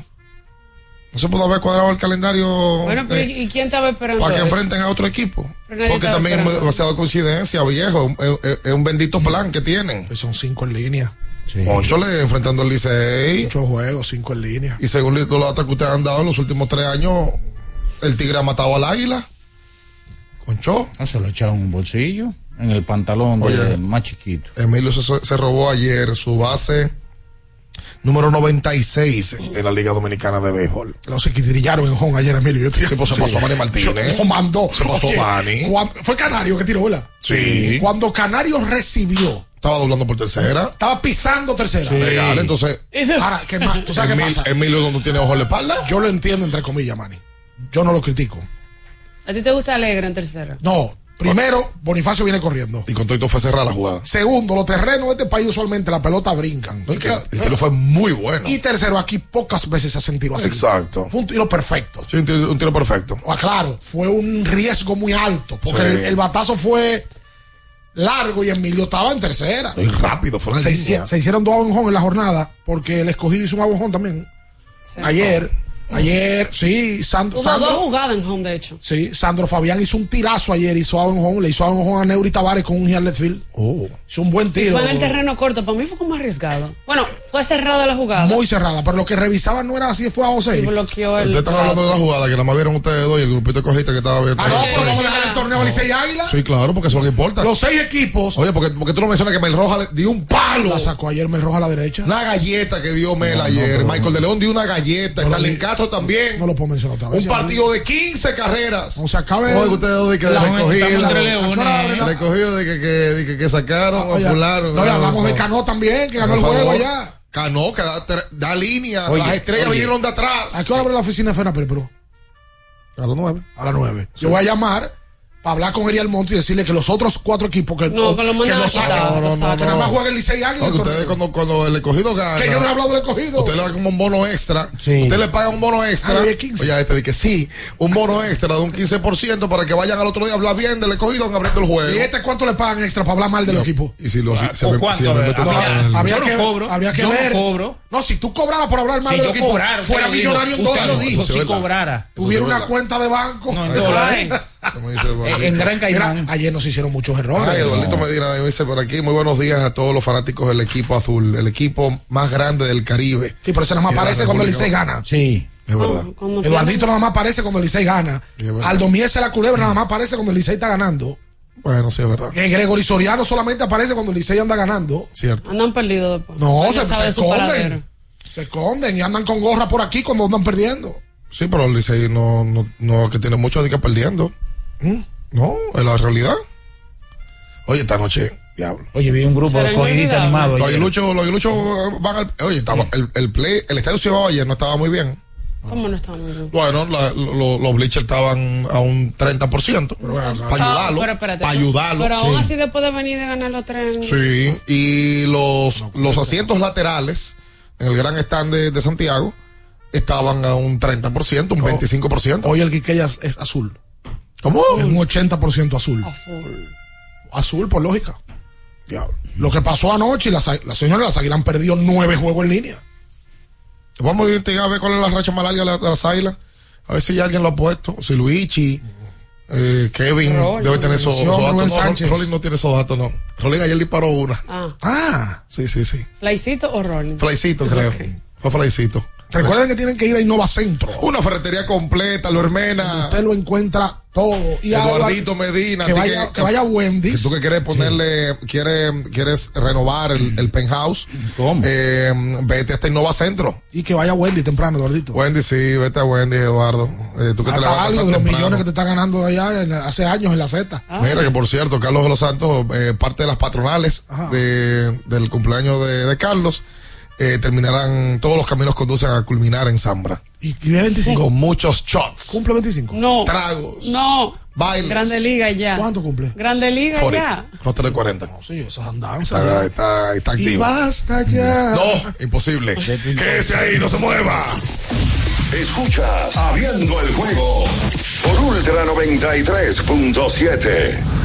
No se pudo haber cuadrado el calendario Bueno, pero ¿y quién estaba esperando para que eso? enfrenten a otro equipo. Porque también es demasiado coincidencia, viejo. Es, es- es un bendito plan que tienen. Pues son cinco en línea. Ocho le enfrentando al Licey. Ocho juegos, cinco en línea. Y según los datos que ustedes han dado en los últimos tres años, el Tigre ha matado al Águila. Concho. No se lo echaron en un bolsillo, en el pantalón de- más chiquito. Emilio se, se robó ayer su base número 96 en la Liga Dominicana de Béisbol. Los se trillaron en home ayer, Emilio. Yo Sí, pues se pasó Manny Martínez. Mandó. Se pasó Oye, Manny. cuando- Fue Canario que tiró, ¿verdad? Sí. Cuando Canario recibió, Estaba doblando por tercera. estaba pisando tercera. Legal, entonces. Ahora, ¿qué más? ¿Tú sabes qué Emil- pasa? Emilio no tiene ojo en la espalda. Yo lo entiendo entre comillas, Manny. Yo no lo critico. ¿A ti te gusta Alegre en tercera? No. Primero, Bonifacio viene corriendo. Y con todo esto fue cerrada la jugada. Segundo, los terrenos de este país usualmente la pelota brincan. Y que el tiro fue muy bueno. Y tercero, aquí pocas veces se hacen tiro así. Exacto. Fue un tiro perfecto. Sí, un tiro, un tiro perfecto. Ah, claro, fue un riesgo muy alto, porque Sí. el, el batazo fue largo y Emilio estaba en tercera. Y rápido, fue una Se, se hicieron dos abonjón en la jornada, porque el escogido hizo un abonjón también. Ayer, ayer, sí, Sandro. dos jugadas en home, de hecho. Sí, Sandro Fabián hizo un tirazo ayer, hizo abonjón, le hizo abonjón a Neuri Tavares con un Harlet Field. Oh. Hizo un buen Y tiro. fue en el terreno corto. Para mí fue como arriesgado. Bueno, fue cerrada la jugada. Muy cerrada, pero lo que revisaban no era así, fue a José. Sí, bloqueó el. Ustedes están hablando de la jugada que nada más vieron ustedes dos y el grupito de cojita que estaba viendo. Ah, no, pero vamos a dejar el torneo a Licey Águila. Sí, claro, porque eso es lo que importa. Los seis equipos. Oye, porque, porque tú no mencionas que Mel Roja le dio un palo. La sacó ayer Mel Roja a la derecha. Una galleta que dio Mel ayer. Michael de León dio una galleta. No lo Stalin di- Castro también. No lo puedo mencionar otra vez. Un partido de 15 carreras. O se acabe. Oye, ustedes dos de que de La- recogido que, que, de que, que sacaron Oye, a fulano. No, hablamos de Cano también, que ganó el juego allá. Cano, que da, línea. Oye, Las estrellas oye. vinieron de atrás. ¿A qué hora abre la oficina de Fena Pero A las nueve. A las nueve. Yo voy a llamar para hablar con Ariel Monte y decirle que los otros cuatro equipos que, No, que lo a saquen, quitar, lo que nada más jueguen Licey Águila. No, que ustedes cuando, cuando el escogido gana. Que yo no he hablado del escogido. Usted le da como un bono extra. Sí. Usted le paga un bono extra. Ah, oye, 15. Oye, este dice que sí. Un bono extra de un 15% para que vayan al otro día a hablar bien del escogido abriendo el juego. ¿Y este cuánto le pagan extra para hablar mal del equipo? Y si lo si, se ¿o me, cuánto? si me meten Habría no que, cobro, habría que yo no ver. cobro. No, si tú cobraras por hablar mal Si del yo equipo, cobrara, usted fuera millonario en Usted dólares. lo dijo, si cobrara. Tuviera una cuenta de banco. No, en dólares. Como dice Eduardo. En, en Gran Mira, Caimán. ayer nos hicieron muchos errores. Ay, Eduardito Medina me dice por aquí, muy buenos días a todos los fanáticos del equipo azul, el equipo más grande del Caribe. Sí, pero ese nada más aparece cuando el. Licey gana. Sí. Es verdad. Cuando Eduardito nada más aparece cuando el Licey gana. Aldo Mies la culebra nada más aparece cuando el Licey está ganando. Bueno, sí, es verdad. Eh, Gregory Soriano solamente aparece cuando el Licey anda ganando. Cierto. Andan perdidos después. No, se, paradero. esconden. Se esconden y andan con gorra por aquí cuando andan perdiendo. Sí, pero el Licey no, no, no, que tiene mucho de que perdiendo. ¿Mm? No, es la realidad. Oye, esta noche, diablo. Oye, vi un grupo de animados. Los ayer. aguiluchos, los aguiluchos van al, oye, estaba, el, el play, el estadio Ciudad ayer no estaba muy bien. ¿Cómo no estamos bien? Bueno, la- lo- los bleachers estaban a un 30%. Para ayudarlo. Pero espérate, Para ayudarlo. Pero aún Sí. así después de venir de ganar los tres. Sí, y los, los asientos laterales en el gran stand de, de Santiago estaban a un 30%, un 25%. Hoy el Quiqueya es, es azul. ¿Cómo? Es un 80% azul. A full. Azul por lógica. Diablo. Lo que pasó anoche, las, las señoras de las Águilas han perdido nueve juegos en línea. Vamos a investigar a ver cuál es la racha más larga de la- de las águilas. A ver si ya alguien lo ha puesto. Si Luigi, eh, Kevin, Rolling. debe tener esos, esos datos. No. Rolling no tiene esos datos, no. Rolling ayer disparó una. Ah, Ah, Sí, sí, sí. Flycito o Rolling. Flycito, creo. Fue Flycito. recuerden que tienen que ir a Innova Centro. Una ferretería completa, lo hermena. Usted lo encuentra todo. Y a- Eduardito Medina. Que vaya, que vaya que Wendy's. tú que quieres ponerle, quieres, quieres renovar el, el penthouse, ¿Cómo? eh, vete hasta Innova Centro. Y que vaya Wendy temprano, Eduardito. Wendy, sí, vete a Wendy, Eduardo. Eh, tú que te Hasta levantas algo de los temprano. millones que te está ganando allá en- hace años en la Z. Mira que por cierto, Carlos de los Santos, eh, parte de las patronales de, del cumpleaños de, de Carlos, eh, terminarán, todos los caminos conducen a culminar en Zambra. Y, y de 25. Con muchos shots, Cumple 25. No. tragos, No. bailes. Grande Liga ya. ¿Cuánto cumple? Grande Liga 40, ya. roster de 40. Sí, esas andanzas. Está, está, está Y activo. basta ya. No, imposible. Quédese ahí, no se mueva. Escuchas Abriendo el juego por Ultra 93.7.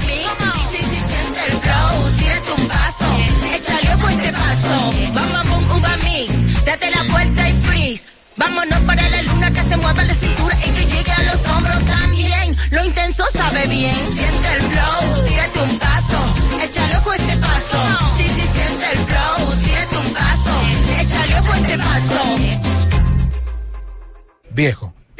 bam, bum, uva mix, date la vuelta y freeze, vámonos para la luna que se mueva la cintura y que llegue a los hombros también, lo intenso sabe bien, siente el flow, tírate un paso, échale ojo a este paso, sí, sí, siente el flow, tírate un paso, échale ojo a este paso. Viejo,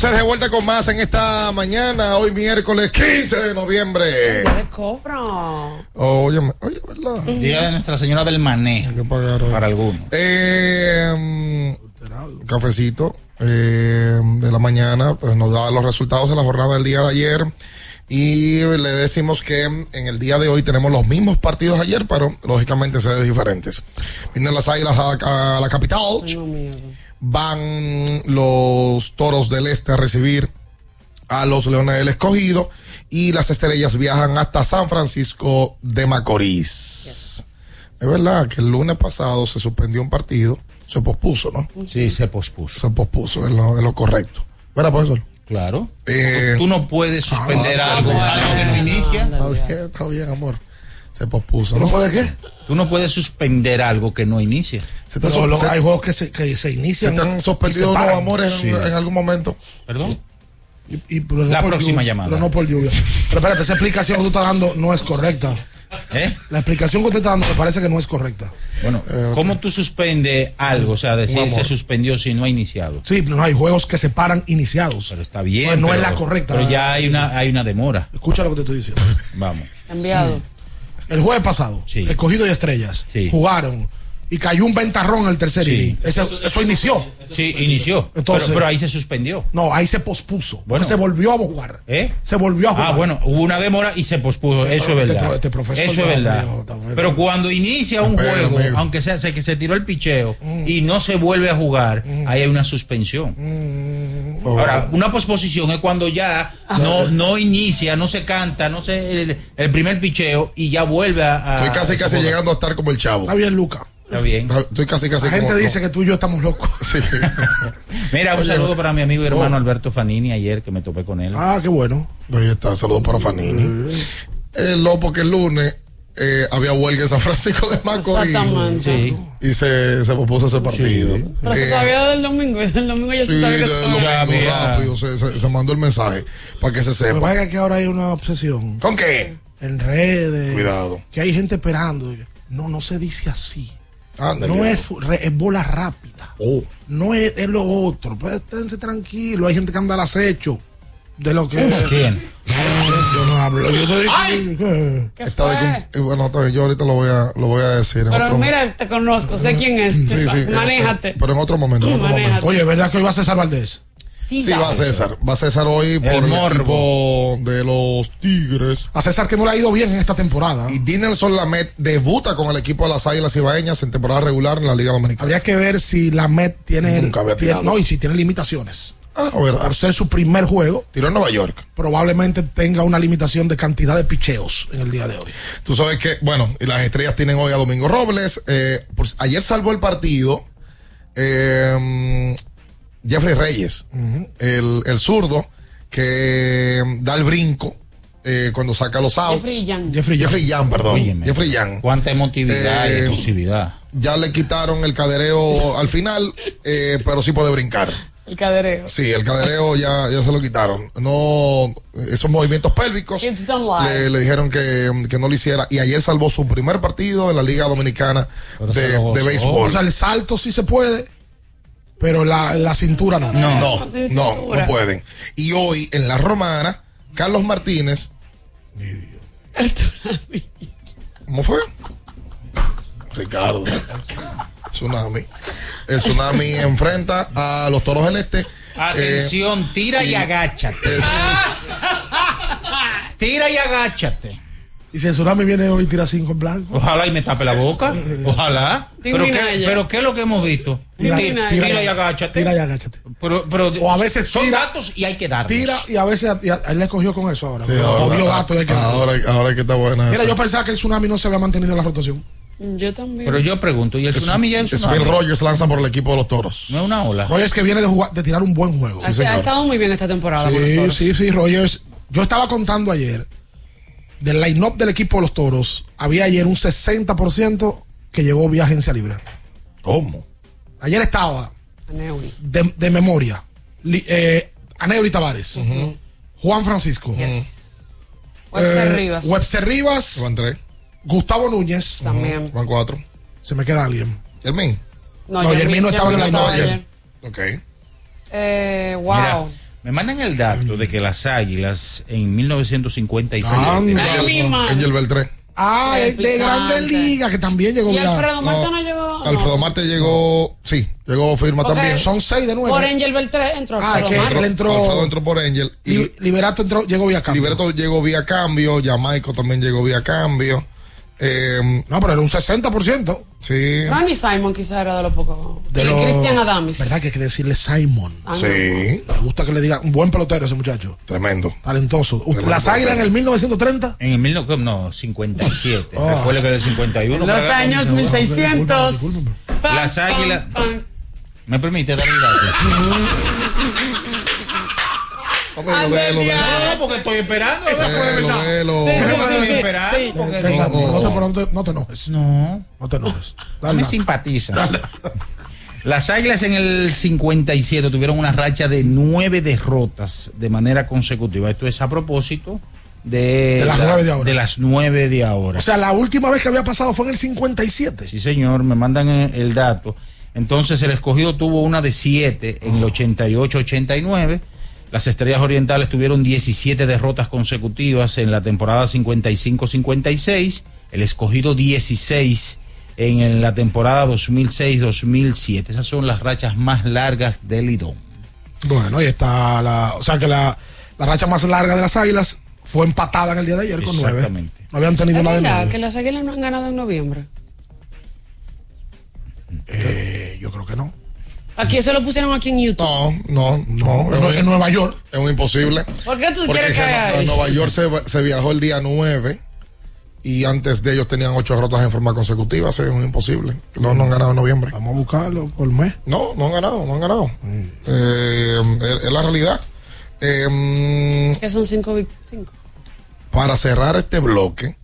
Entonces de vuelta con más en esta mañana, hoy miércoles 15 de noviembre. de cobra. Oye, oye, ¿verdad? Día de Nuestra Señora del Manejo. Para algunos. Eh, mm, cafecito eh, de la mañana, pues nos da los resultados de la jornada del día de ayer. Y le decimos que en el día de hoy tenemos los mismos partidos ayer, pero lógicamente sedes diferentes. Vienen las águilas a la, a la capital. Van los toros del este a recibir a los leones del escogido. Y las estrellas viajan hasta San Francisco de Macorís. Es verdad que el lunes pasado se suspendió un partido. Se pospuso, ¿no? Sí, se pospuso. Se pospuso, es lo, es lo correcto. ¿Verdad, profesor? Claro. Eh, Tú no puedes suspender ah, algo, ah, algo que no inicia. Está bien, está bien, amor. Se pospuso. ¿No puede qué? Tú no puedes suspender algo que no inicia. Se te Pero se- hay juegos que se, que se ¿Se inician. te han suspendido se los amores en, Sí. en algún momento? ¿Perdón? Y- y- pero no La próxima lluvia, llamada. Pero no por lluvia. Pero espérate, esa explicación que tú estás dando no es correcta. ¿Eh? La explicación que usted está dando me parece que no es correcta. Bueno, ¿cómo tú suspendes algo? O sea, decir se suspendió si no ha iniciado. Sí, no hay juegos que se paran iniciados. Pero está bien. Pues no pero- es la correcta. Pero ya hay una, hay una demora. Escucha lo que te estoy diciendo. Vamos. Enviado. El jueves pasado, escogido y estrellas, Sí. jugaron y cayó un ventarrón en el tercer Sí. inning. Ese- eso inició. Sí, inició. Entonces- pero, pero ahí se suspendió. No, ahí se pospuso. Bueno. se volvió a jugar. ¿Eh? Se volvió a jugar. Ah, bueno, hubo una demora y se pospuso. Eso es verdad. este profesor Eso es verdad. Pero cuando inicia un juego, amigo. aunque sea se, que se tiró el picheo Mm. y no se vuelve a jugar, ahí hay una suspensión. Ahora, una posposición es cuando ya no, no inicia, no se canta, no se el, el primer picheo y ya vuelve a. a- Estoy casi, a casi jugar. llegando a estar como el chavo. Está bien, Luca. Está bien. Estoy casi, casi La gente como- dice que tú y yo estamos locos. Sí. Mira, un Oye, saludo para mi amigo y hermano oh. Alberto Fanini ayer que me topé con él. Ah, qué bueno. Ahí está, saludos para Fanini. Eh, no, porque el lunes eh, había huelga en San Francisco de Macorís. Exactamente. Sí. Y se, se pospuso ese partido. Pero se Eh, sabía del domingo y del domingo ya Sí, se sabía que de se domingo rápido se, se- se mandó el mensaje para que se Lo sepa. es que ahora hay una obsesión ¿Con qué? en redes. Cuidado. Que hay gente esperando. No, no se dice así. No es, es bola rápida. Oh. No es, es lo otro. Pues esténse tranquilos. Hay gente que anda al acecho de lo que. ¿Quién? Yo no hablo. Yo te digo. ¿qué? ¿Qué Está de fue? cum- eh, bueno, yo ahorita lo voy a, lo voy a decir. Pero otro- mira, te conozco, sé quién es. Sí, sí, eh, Manéjate. eh, pero en otro momento. En otro momento. Oye, ¿verdad que hoy va César Valdés? Sí, va a César. Va a César hoy por el, morbo. equipo de los Tigres. A César que no le ha ido bien en esta temporada. Y Dinelson Lamet debuta con el equipo de las Águilas Ibaeñas en temporada regular en la Liga Dominicana. Habría que ver si la Met tiene, Nunca había tiene- no y si tiene limitaciones. Ah, verdad. Por ser su primer juego, Tiró en Nueva York. probablemente tenga una limitación de cantidad de picheos en el día de hoy. Tú sabes que, bueno, y las estrellas tienen hoy a Domingo Robles. eh, por- ayer salvó el partido eh, Jeffrey Reyes, el, el zurdo, que mm, da el brinco eh, cuando saca los outs. Jeffrey Young. Jeffrey Young. Jeffrey Young, perdón. Óyeme. Jeffrey Young. Cuánta emotividad y Eh, exclusividad. Ya le quitaron el cadereo al final, eh, pero sí puede brincar. El cadereo. Sí, el cadereo ya, ya se lo quitaron. No, esos movimientos pélvicos le, le dijeron que, que no lo hiciera. Y ayer salvó su primer partido en la Liga Dominicana Pero de, de béisbol. O sea, el salto sí se puede, pero la, la cintura no. No. no, no, pueden. Y hoy en la Romana, Carlos Martínez, El tsunami. ¿cómo fue? Ricardo. Tsunami. El tsunami enfrenta a los toros del este. Atención, tira y y- agáchate. Tira y agáchate. Y si el tsunami viene hoy y tira cinco en blanco. Ojalá y me tape la boca. Ojalá. Dime Pero qué, pero ¿qué es lo que hemos visto? Tira- Tira, tira- tira y agáchate. Tira y agáchate. Pero, pero O a veces son tira- datos y hay que darlos. Tira y a veces y a- él le cogió con eso ahora. Sí, ahora, hay que- ahora, ahora que está buena. Mira, esa. yo pensaba que el tsunami no se había mantenido en la rotación. Yo también. Pero yo pregunto, ¿y el tsunami ya es Es tsunami? Will Rogers lanza por el equipo de los toros. No es una ola. Rogers que viene de, jugar, de tirar un buen juego. Ha- ha estado muy bien esta temporada. con los Sí, toros. sí, sí, Rogers. Yo estaba contando ayer del line-up del equipo de los toros. Había ayer un 60% que llegó vía agencia libre. ¿Cómo? Ayer estaba Aneuri. de, de memoria Li- eh, Aneuri Tavares, Juan Francisco, Yes. Webster eh, Rivas. Webster Rivas, tres. Gustavo Núñez. También. Van cuatro. Se me queda alguien. Yermin. No, Yermin no estaba en el line-up ayer. Ok. Eh, wow. Mira, me mandan el dato de que las águilas en 1956. Anda. Ay, mi madre. Angel Beltré. Ah, Sí, de. Grandes Ligas, que también llegó ¿Y Alfredo Marta no. no llegó Alfredo Marte llegó, sí, llegó firma Ok. también. Son seis de nueve. Por Angel Beltré entró. Ah, Alfredo que Marte. él entró. Alfredo entró por Angel. Y Li- Liberato entró, llegó vía cambio. Liberato llegó vía cambio. Jamaico también llegó vía cambio. Eh, no, pero era un 60%. Sí. Ronnie Simon quizá era de los pocos. De y los- Cristian Adames. ¿Verdad que hay que decirle Simon? Ah, Sí. Me gusta que le diga un buen pelotero ese muchacho. Tremendo. Talentoso. Tremendo Las águilas en el 1930. En el mil no, no 57. Ah. Recuerde que del 51. Los para acá, años no, 1600. Pam, Las águilas. ¿Me permite dar el dato? No, porque estoy esperando. Esa fue verdad. estoy esperando. sí. porque Venga, no. no, te, no te- no te enojes. No, No te enojes. no me dale. simpatiza. Las Águilas en el 57 tuvieron una racha de nueve derrotas de manera consecutiva. Esto es a propósito de, De las la- nueve de ahora. de las nueve de ahora. O sea, la última vez que había pasado fue en el 57. Sí, señor, me mandan eh, el dato. Entonces el escogido tuvo una de 7 en el 88-89. Las Estrellas Orientales tuvieron 17 derrotas consecutivas en la temporada 55-56. El escogido 16 en la temporada 2006-2007. Esas son las rachas más largas del Lidón. Bueno, ahí está la. O sea que la, la racha más larga de las águilas fue empatada en el día de ayer con nueve. Exactamente. No habían tenido Es nada de verdad nueve. que las águilas no han ganado en noviembre. Eh, yo creo que no. Aquí eso lo pusieron aquí en YouTube. No, no, no. En, es en Nueva York. Es un imposible. ¿Por qué tú Porque quieres es que no- en? Nueva York se, se viajó el día 9 y antes de ellos tenían ocho derrotas en forma consecutiva. Eso es un imposible. No, no han ganado en noviembre. Vamos a buscarlo por mes. No, no han ganado, no han ganado. Eh, es, es la realidad. Eh, Que son cinco. cinco. para cerrar este bloque.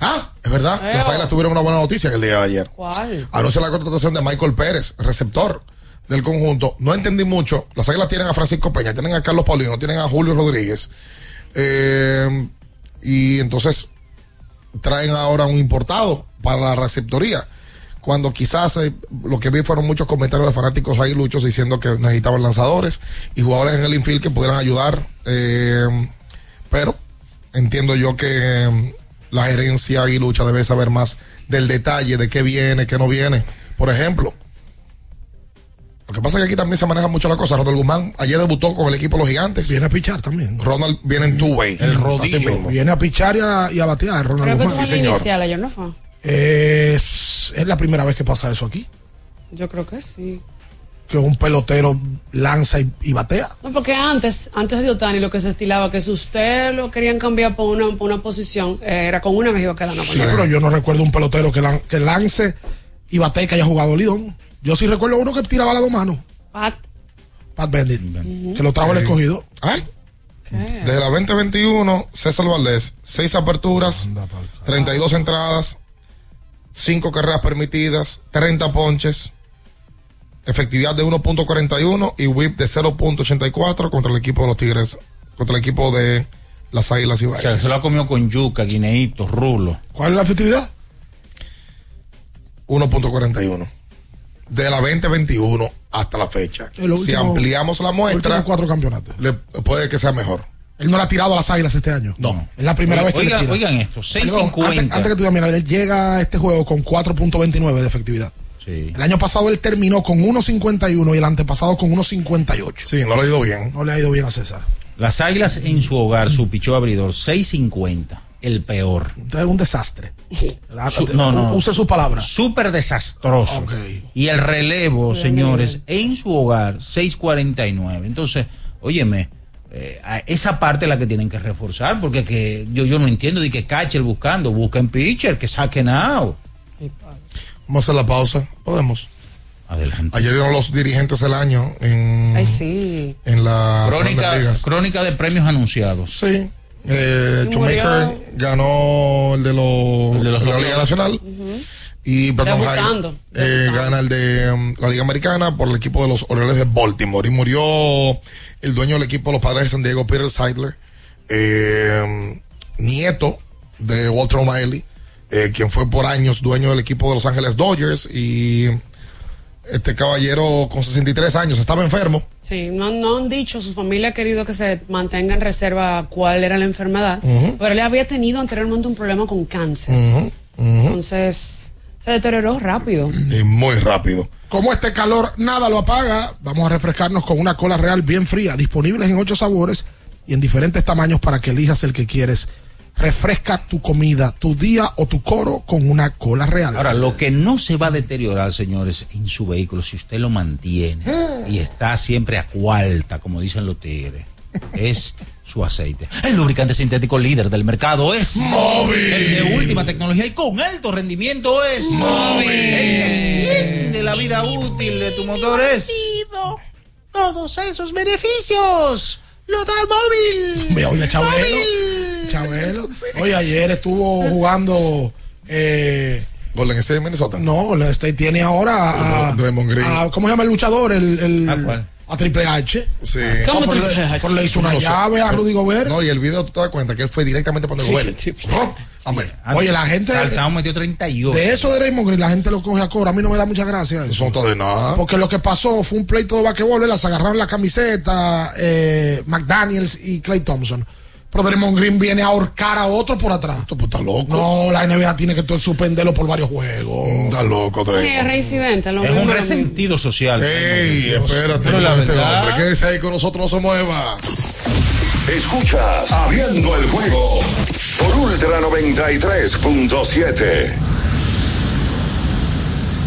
Ah, es verdad. Las águilas tuvieron una buena noticia en el día de ayer. ¿Cuál? Anuncia la contratación de Michael Pérez, receptor del conjunto. No entendí mucho. Las águilas tienen a Francisco Peña, tienen a Carlos Paulino, tienen a Julio Rodríguez. Eh, y entonces traen ahora un importado para la receptoría. Cuando quizás eh, lo que vi fueron muchos comentarios de fanáticos aguiluchos diciendo que necesitaban lanzadores y jugadores en el infield que pudieran ayudar. eh, pero entiendo yo que eh, la gerencia aguilucha debe saber más del detalle de qué viene, qué no viene. Por ejemplo, lo que pasa es que aquí también se maneja mucho la cosa. Ronald Guzmán ayer debutó con el equipo de los gigantes. Viene a pichar también. Ronald viene en two-way. El rodillo. Viene a pichar y a, y a batear, Ronald Creo que Guzmán. fue Sí, la señor. inicial ayer, ¿no fue? Es, es la primera vez que pasa eso aquí. Yo creo que sí. Que un pelotero lanza y, y batea. No, porque antes, antes de Otani lo que se estilaba que si usted lo querían cambiar por una, por una posición, eh, era con una vez iba quedando. Sí, pero yo no recuerdo un pelotero que, lan- que lance y batee que haya jugado Lidón. Yo sí recuerdo uno que tiraba las dos manos. Pat. Pat Bendit. Que lo trajo el escogido. Ay, desde la 2021, César Valdés, seis aperturas, 32 entradas, 5 carreras permitidas, 30 ponches, efectividad de 1.41 y whip de 0.84 contra el equipo de los Tigres, contra el equipo de las Águilas y O sea, Valles. se lo ha comido con yuca, guineíto, rulo. ¿Cuál es la efectividad? 1.41. De la 2021 hasta la fecha. Si ampliamos la muestra, cuatro campeonatos. le, puede que sea mejor. Él no le ha tirado a las águilas este año. No. Es la primera vez que le oigan- tira. oigan esto, Perdón, 6.50. Antes, antes que tú digas, mira, él llega a este juego con 4.29 de efectividad. Sí. El año pasado él terminó con 1.51 y el antepasado con 1.58. Sí, no le ha ido bien. No le ha ido bien a César. Las águilas en su hogar, su pichó abridor, 6.50. El peor. Entonces es un desastre. Su- no, no. Use sus palabras. Súper desastroso. Y el relevo, Sí, señores, en su hogar, 6.49. Entonces, óyeme, eh, esa parte es la que tienen que reforzar, porque que yo, yo no entiendo de que catcher buscando, busquen pitcher, que saquen out. Vamos a hacer la pausa. Podemos. Adelante. Ayer vieron los dirigentes del año en, Ay, sí. en la Crónica, crónica de premios anunciados. Sí. Eh, Shoemaker ganó el de, los, El de los de la. Liga Nacional. Y Brandon. Hyde eh, gana el de um, la Liga Americana por el equipo de los Orioles de Baltimore. Y murió el dueño del equipo de los padres de San Diego, Peter Seidler, eh, nieto de Walter O'Malley, eh, quien fue por años dueño del equipo de Los Ángeles Dodgers. Y este caballero con 63 años estaba enfermo. Sí, no, no han dicho, su familia ha querido que se mantenga en reserva cuál era la enfermedad, pero él había tenido anteriormente un problema con cáncer. Entonces, Se deterioró rápido. Y muy rápido. Como este calor nada lo apaga, vamos a refrescarnos con una cola real bien fría, disponibles en ocho sabores y en diferentes tamaños para que elijas el que quieres. Refresca tu comida, tu día o tu coro con una cola real. Ahora, lo que no se va a deteriorar, señores, en su vehículo, si usted lo mantiene y está siempre a cuarta, como dicen los tigres, es su aceite. El lubricante sintético líder del mercado es Móvil. El de última tecnología y con alto rendimiento es Móvil. El que extiende la vida útil de tu motor es todos esos beneficios. Lo da móvil. Mira, oye, Chabelo. Chabelo. Oye, ayer estuvo jugando. Eh, Golden State de Minnesota. no, Golden State tiene ahora a, Draymond Green. a- ¿Cómo se llama el luchador? El, el- ¿A cuál? a Triple H. Sí. ¿Cómo No, pero Triple le- H? pero le hizo una No sé. llave a Rudy Gobert. No, y el video tú te das cuenta que él fue directamente para donde Gobert. Amén. Oye, la gente- Carlton metió 38. De eso de Raymond Green, la gente lo coge a cobra. A mí no me da mucha gracia eso. No de nada. Porque lo que pasó fue un pleito de basquetbol, las agarraron la camiseta eh, McDaniels y Clay Thompson. Pero Draymond Green viene a ahorcar a otro por atrás. Esto pues está loco. No, la NBA tiene que suspenderlo por varios juegos. Está loco, Sí, es Draymond. reincidente. Lo Es un resentido social. Ey, espérate, Pero la este verdad- hombre. Quédese ahí con nosotros, no se mueva. Escuchas Abriendo el juego por Ultra 93.7.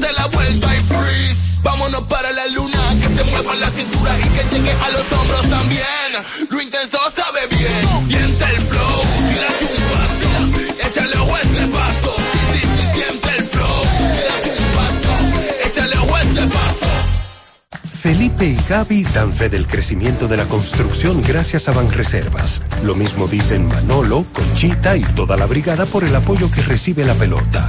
Date la vuelta y freeze. Vámonos para la luna. Que se mueva la cintura y que llegue a los hombros también. Lo intenso sabe bien. Siente el flow. Tírate un paso. Échale ojo a este paso. Sí, sí, sí, siente el flow. Tírate un paso. Échale ojo a este paso. Felipe y Gaby dan fe del crecimiento de la construcción gracias a Banreservas. Lo mismo dicen Manolo, Conchita y toda la brigada por el apoyo que recibe la pelota.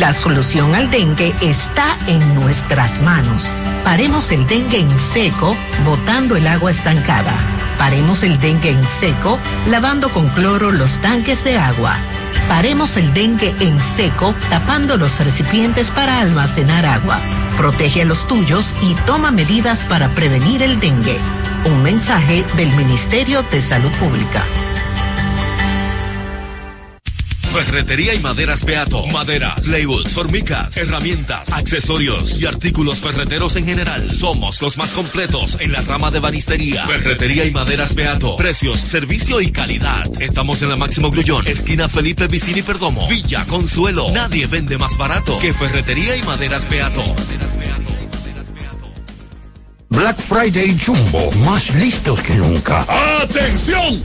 La solución al dengue está en nuestras manos. Paremos el dengue en seco, botando el agua estancada. Paremos el dengue en seco, lavando con cloro los tanques de agua. Paremos el dengue en seco, tapando los recipientes para almacenar agua. Protege a los tuyos y toma medidas para prevenir el dengue. Un mensaje del Ministerio de Salud Pública. Ferretería y maderas Beato. Maderas, plywood, formicas, herramientas, accesorios y artículos ferreteros en general. Somos los más completos en la rama de banistería. Ferretería y maderas Beato. Precios, servicio y calidad. Estamos en la Máximo Grullón, esquina Felipe Vicini Perdomo. Villa Consuelo. Nadie vende más barato que Ferretería y maderas Beato. Black Friday Jumbo, más listos que nunca. ¡Atención!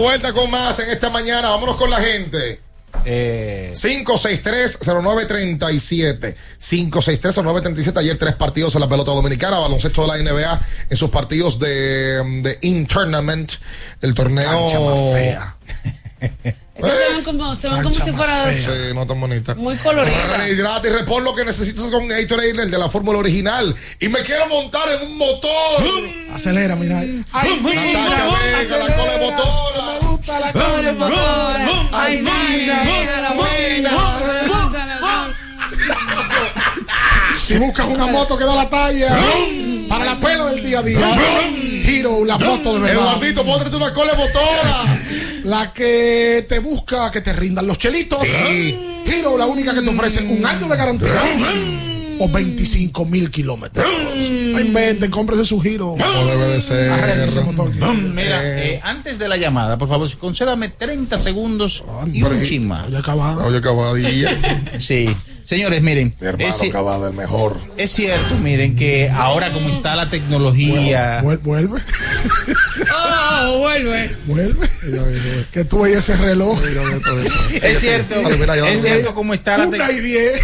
Vuelta con más en esta mañana. Vámonos con la gente. 563-0937. 563-0937. Ayer tres partidos en la pelota dominicana. Baloncesto de la NBA en sus partidos de, de In-Tournament. El torneo. Es que se ven como, se ven como si fuera Sí, no tan bonita. muy colorida. Hidrata y repon lo que necesitas con Gatorade, el de la fórmula original. Y me quiero montar en un motor. Acelera, mira. Ay, Natacha Vega, la cola de motora. Me gusta la cola de motora. Ay, mira, mira la buena. Si buscas una moto que da la talla para la pelo del día a día, Hero, la moto de verdad. Eduardito, póntate una cola de motora. La que te busca que te rindan los chelitos. Hero, la única que te ofrece un año de garantía. O 25 mil kilómetros. No inventen, cómprese su giro. Como debe de ser. Arregle ese motor. Mira, eh, antes de la llamada, por favor, concédame 30 segundos y un chin más. Oye, acabado. Oye, acabadilla. Sí. Señores, miren. Mi hermano es, acabada, el mejor. es cierto, miren, que ahora como está la tecnología. Vuel- Vuelve. Vuelve. Vuelve. Que tú veías ese reloj. Es cierto, es cierto cómo está la diez.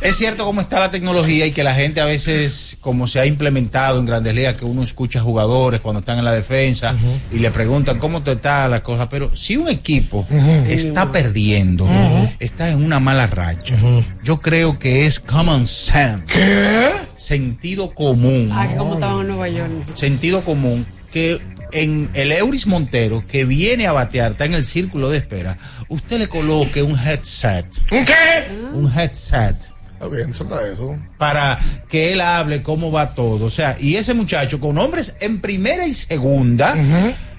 Es cierto cómo está la tecnología y que la gente a veces, como se ha implementado en grandes ligas, que uno escucha jugadores cuando están en la defensa y le preguntan cómo te está la cosa. Pero si un equipo está perdiendo, está en una mala racha, yo creo que es common sense. Sentido común. Ah, que como estaban en Nueva York. Sentido común que en el Euris Montero que viene a batear, está en el círculo de espera, usted le coloque un headset. ¿Un qué? Un headset. Está bien, suelta eso. Para que él hable cómo va todo. O sea, y ese muchacho con hombres en primera y segunda,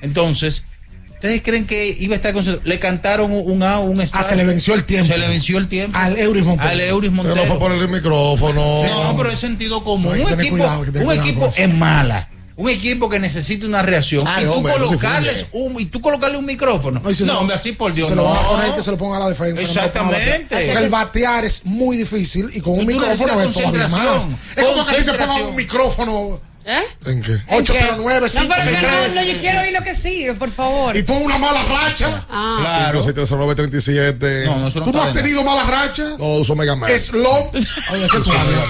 entonces, ¿ustedes creen que iba a estar concentrado? Le cantaron un, un, out, un Ah, strike. se le venció el tiempo. Se le venció el tiempo. Al Euris Montero. Al Euris Montero. Pero no fue por el micrófono. No, pero es sentido común. No, un equipo, cuidado, un equipo con es mala. Un equipo que necesita una reacción. Ay, y, tú hombre, colocarles un, y tú colocarle un micrófono. Ay, se no, lo- hombre, así por Dios. se no. lo van a poner que se lo ponga a la defensa. no Exactamente. Porque el batear es muy difícil y con un Tú micrófono es todavía más. concentración. Es como que a ti te pongan un micrófono ¿Eh? ¿En qué? 809 No, pero no, 563 no, yo quiero oír lo que sigue, por favor. y tú una mala racha. Ah. Claro. 5630937. No, no, eso no ¿Tú no has tenido mala racha? No, uso Mega Man. Slow. Oye, ¿de qué tú hablas?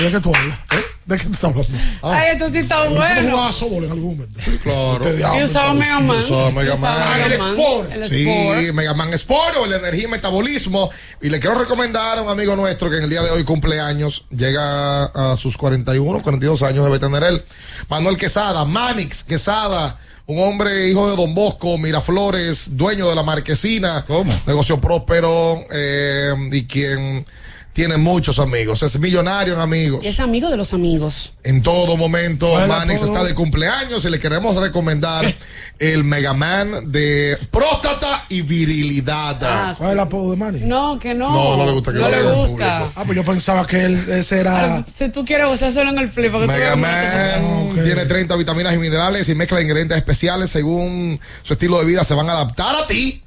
¿De qué tú hablas? ¿Eh? ¿De qué tú estás hablando? Ah. Ay, esto sí está ¿Y ¿Tú bueno. jugabas softball en algún momento? Claro. Este diablo, Yo usaba. Mega Man. Usaba Mega Man. El. Sport. El Sí, Sport. Mega Man Sport o el energía y metabolismo. Y le quiero recomendar a un amigo nuestro que en el día de hoy cumple años, llega a sus 41, 42 años debe tener él. Manuel Quesada, Manix Quesada, un hombre hijo de Don Bosco, Miraflores, dueño de la marquesina. ¿Cómo? Negocio próspero eh, y quien tiene muchos amigos. Es millonario en amigos. Y es amigo de los amigos. En todo momento, ¿Cuál es el Manix está de cumpleaños y le queremos recomendar el Mega Man de próstata y virilidad. Ah, ¿Cuál es el apodo de Manny? No, que no. No, no le gusta que No lo le gusta. público. Ah, pues yo pensaba que él, ese era. Ah, Si tú quieres usárselo en el flip. porque tú Mega ves- Man ok. tiene 30 vitaminas y minerales y mezcla de ingredientes especiales según su estilo de vida se van a adaptar a ti.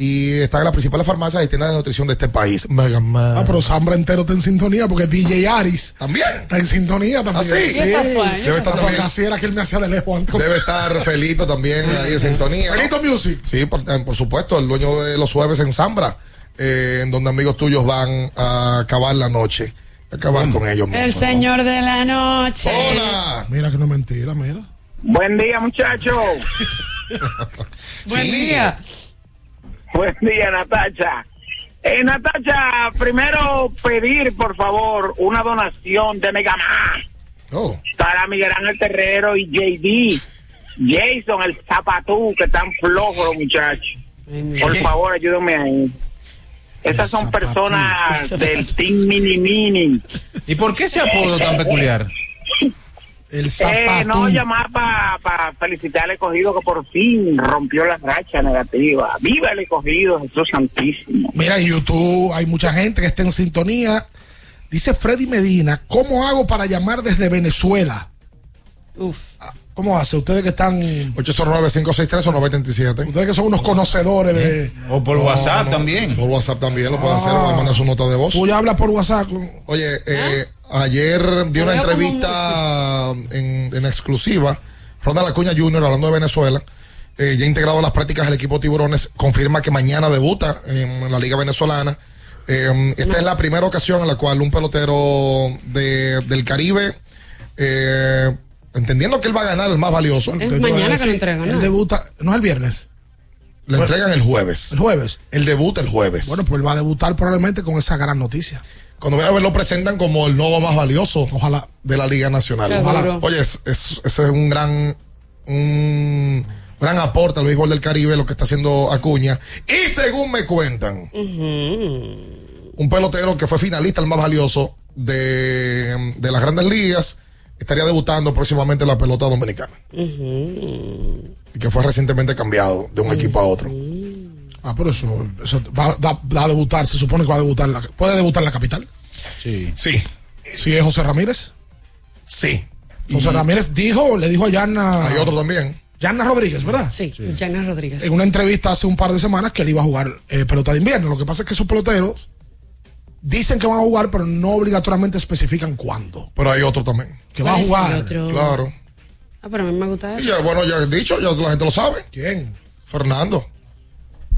Y está en las principales farmacias y tiendas de nutrición de este país. Mega Man. Ah, pero Sambra entero está en sintonía porque DJ Aris También. está en sintonía también. ¿Ah, sí? Sueña, Debe estar también. así era que él me hacía de lejos antes. Debe estar Felito también ahí en sintonía. ¿no? Felito Music. Sí, por, eh, por supuesto, el dueño de los jueves en Zambra, eh, en donde amigos tuyos van a acabar la noche. A acabar con ellos mismos. El ¿no? señor de la noche. Hola. Mira que no es mentira, mira. Buen día, muchachos. Buen Sí. día. Buen día, Natacha. Eh, Natacha, primero pedir, por favor, una donación de Mega Man Oh. para Miguel Ángel Terrero y JD. Jason, el zapatú, que están flojos los muchachos. Por favor, ayúdenme ahí. Esas son personas del Team Mini Mini. ¿Y por qué ese apodo tan peculiar? El Eh, no llamar para felicitar al escogido que por fin rompió la racha negativa. ¡Viva el escogido, Jesús Santísimo! Mira, en YouTube hay mucha gente que está en sintonía. Dice Freddy Medina, ¿cómo hago para llamar desde Venezuela? Uf. ¿Cómo hace? Ustedes que están, 809-563-927. ustedes que son unos conocedores de... O por WhatsApp no, también. Por WhatsApp también lo pueden hacer, Ah. o mandar su nota de voz. Tú ya hablas por WhatsApp. Oye, eh, ayer di una entrevista en, en exclusiva. Ronald Acuña Jr., hablando de Venezuela, eh, ya integrado a las prácticas del equipo Tiburones, confirma que mañana debuta en la Liga Venezolana. Eh, esta es la primera ocasión en la cual un pelotero de- del Caribe, eh, entendiendo que él va a ganar el más valioso, Es mañana que lo entregan. Él ¿no? debuta, no es el viernes, le entregan el jueves. el jueves. El debuta el jueves. Bueno, pues él va a debutar probablemente con esa gran noticia. Cuando viene a ver, lo presentan como el nuevo más valioso Ojalá. de la Liga Nacional. Qué Ojalá. duro. Oye, es- es- ese es un gran, un gran aporte al béisbol del Caribe, lo que está haciendo Acuña. Y según me cuentan, un pelotero que fue finalista, el más valioso de, de las grandes ligas, estaría debutando próximamente en la pelota dominicana. Y que fue recientemente cambiado de un equipo a otro. Ah, pero eso, eso va, va- va a debutar, se supone que va a debutar, en la, puede debutar en la capital. Sí. Sí, Si es José Ramírez. sí. José Ramírez dijo, le dijo a Yanna, Hay otro también. Yanna Rodríguez, ¿verdad? Sí, Jana Rodríguez. En una entrevista hace un par de semanas que él iba a jugar eh, pelota de invierno. Lo que pasa es que esos peloteros dicen que van a jugar, pero no obligatoriamente especifican cuándo. Pero hay otro también. Que va a ¿Cuál es el jugar. otro? Claro. Ah, pero a mí me gusta Y eso. ya, bueno, ya he dicho, ya la gente lo sabe. ¿Quién? Fernando.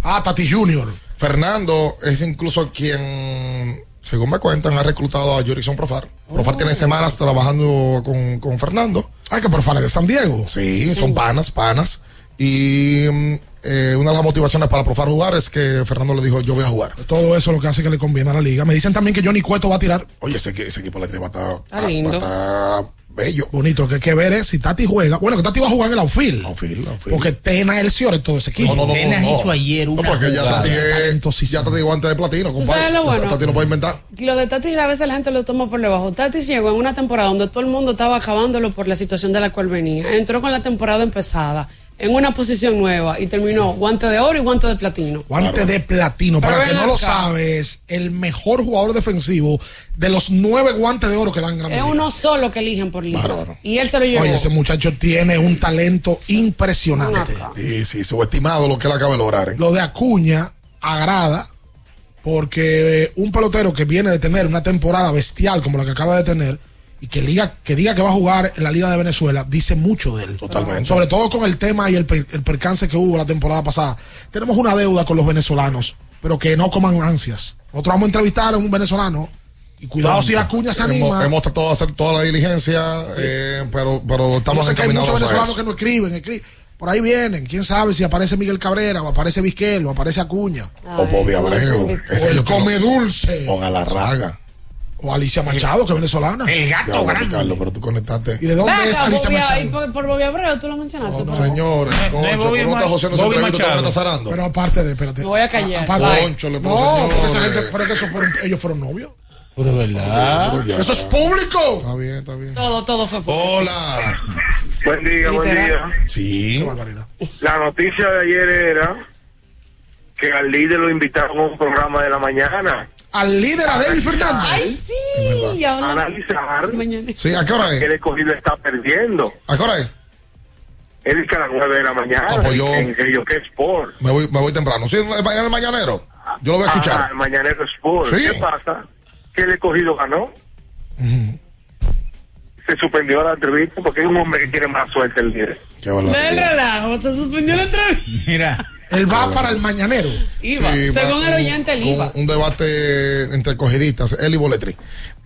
Ah, Tati Junior. Fernando es incluso quien, según me cuentan, ha reclutado a Jorison Profar. Profar tiene semanas trabajando con, con Fernando. Ah, que Profar es de San Diego. Sí, son panas, panas. Y mm, eh, una de las motivaciones para Profar jugar es que Fernando le dijo, yo voy a jugar. Todo eso es lo que hace que le conviene a la liga. Me dicen también que Johnny Cueto va a tirar. Oye, ese, equi- ese equipo le va a estar, lindo. va a estar bello. Bonito, que hay que ver es si Tati juega. Bueno, que Tati va a jugar en el outfield. Porque Tena es el Ciore, todo ese equipo. No, no, no, no, no. No, porque ya Tati, es- ya Tati guante de platino, compadre. lo bueno? Tati no puede inventar. Lo de Tatis a veces la gente lo toma por debajo. Tatis llegó en una temporada donde todo el mundo estaba acabándolo por la situación de la cual venía. Entró con la temporada empezada en una posición nueva y terminó guante de oro y guante de platino. Guante de platino. Pero Para el que no lo acá. sabe, es el mejor jugador defensivo de los nueve guantes de oro que dan Grandes Es uno solo que eligen por liga. Y él se lo llevó. Oye, ese muchacho tiene un talento impresionante. Sí, sí, subestimado lo que él acaba de lograr. ¿eh? Lo de Acuña agrada porque un pelotero que viene de tener una temporada bestial como la que acaba de tener y que diga que, diga que va a jugar en la Liga de Venezuela dice mucho de él. Totalmente. Sobre todo con el tema y el, per- el percance que hubo la temporada pasada. Tenemos una deuda con los venezolanos, pero que no coman ansias. Nosotros vamos a entrevistar a un venezolano y cuidado si Acuña se anima. Hemos, hemos tratado de hacer toda la diligencia, eh, pero, pero estamos Yo sé que hay encaminados muchos venezolanos que no escriben, escriben. Por ahí vienen. ¿Quién sabe si aparece Miguel Cabrera o aparece Vizquel o aparece Acuña? O Bobby Abreu. O Ese el Come Dulce. O Galarraga. O Alicia Machado, que es venezolana. Ya, bueno, Carlos, pero tú conectaste. ¿Y de dónde Ven es Alicia Bobby- Machado? por, por Bobby Abreu, tú lo mencionaste. ¿no? Señores, concho, pregunta a José no se Bobby entrevista, Machado. usted me está zarando. Pero aparte de, espérate. Me voy a callar. Aparte- Concho, le pongo, no, porque esa señores. gente, pero es que eso fueron, ellos fueron novios. Pero verdad. Eso es público. Está bien, está bien. Todo, todo fue por Hola. Buen día, buen día. Sí. La noticia de ayer era que al líder lo invitaron a un programa de la mañana. Al líder Adeli Fernández. Ay, sí. A ahora- analizar Mañana. Sí, ¿a qué hora es? que el escogido está perdiendo. ¿A qué hora es? Él que a las 9 de la mañana Ah, pues yo- en Río que Sport. Me voy, me voy temprano. Sí, en el, en el mañanero. Yo lo voy a escuchar. Ajá, el Mañanero Sport. Sí. ¿Qué pasa? Que el escogido ganó. Se suspendió la entrevista porque hay un hombre que quiere más suerte el líder. Qué Del relajo, se suspendió la entrevista. Mira. Él va para el mañanero. Iba. Sí, Según va el oyente, él iba. Un, debate entre cogidistas, él y Boletri.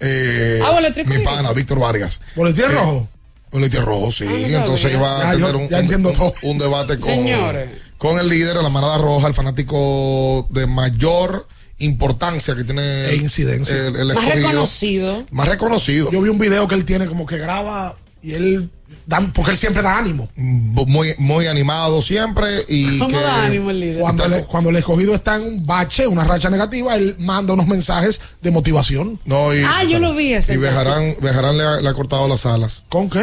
Eh, Ah, Boletri Mi pana, Víctor Vargas. ¿Boletín Eh, rojo? Boletín rojo, sí. Ah, sabía. Entonces iba a Ya, yo- tener un, ya un- entiendo un- todo. un debate con, Señores. con el líder de la manada roja, el fanático de mayor importancia que tiene E incidencia. el, el Más reconocido. Más reconocido. Yo vi un video que él tiene como que graba y él dan, porque él siempre da ánimo. muy, muy animado siempre y ¿Cómo que da ánimo el líder? Cuando, le- cuando el escogido está en un bache, una racha negativa, él manda unos mensajes de motivación. no y, Ah, yo lo vi ese. y Bejarán, Bejarán le, ha, le ha cortado las alas. ¿Con qué?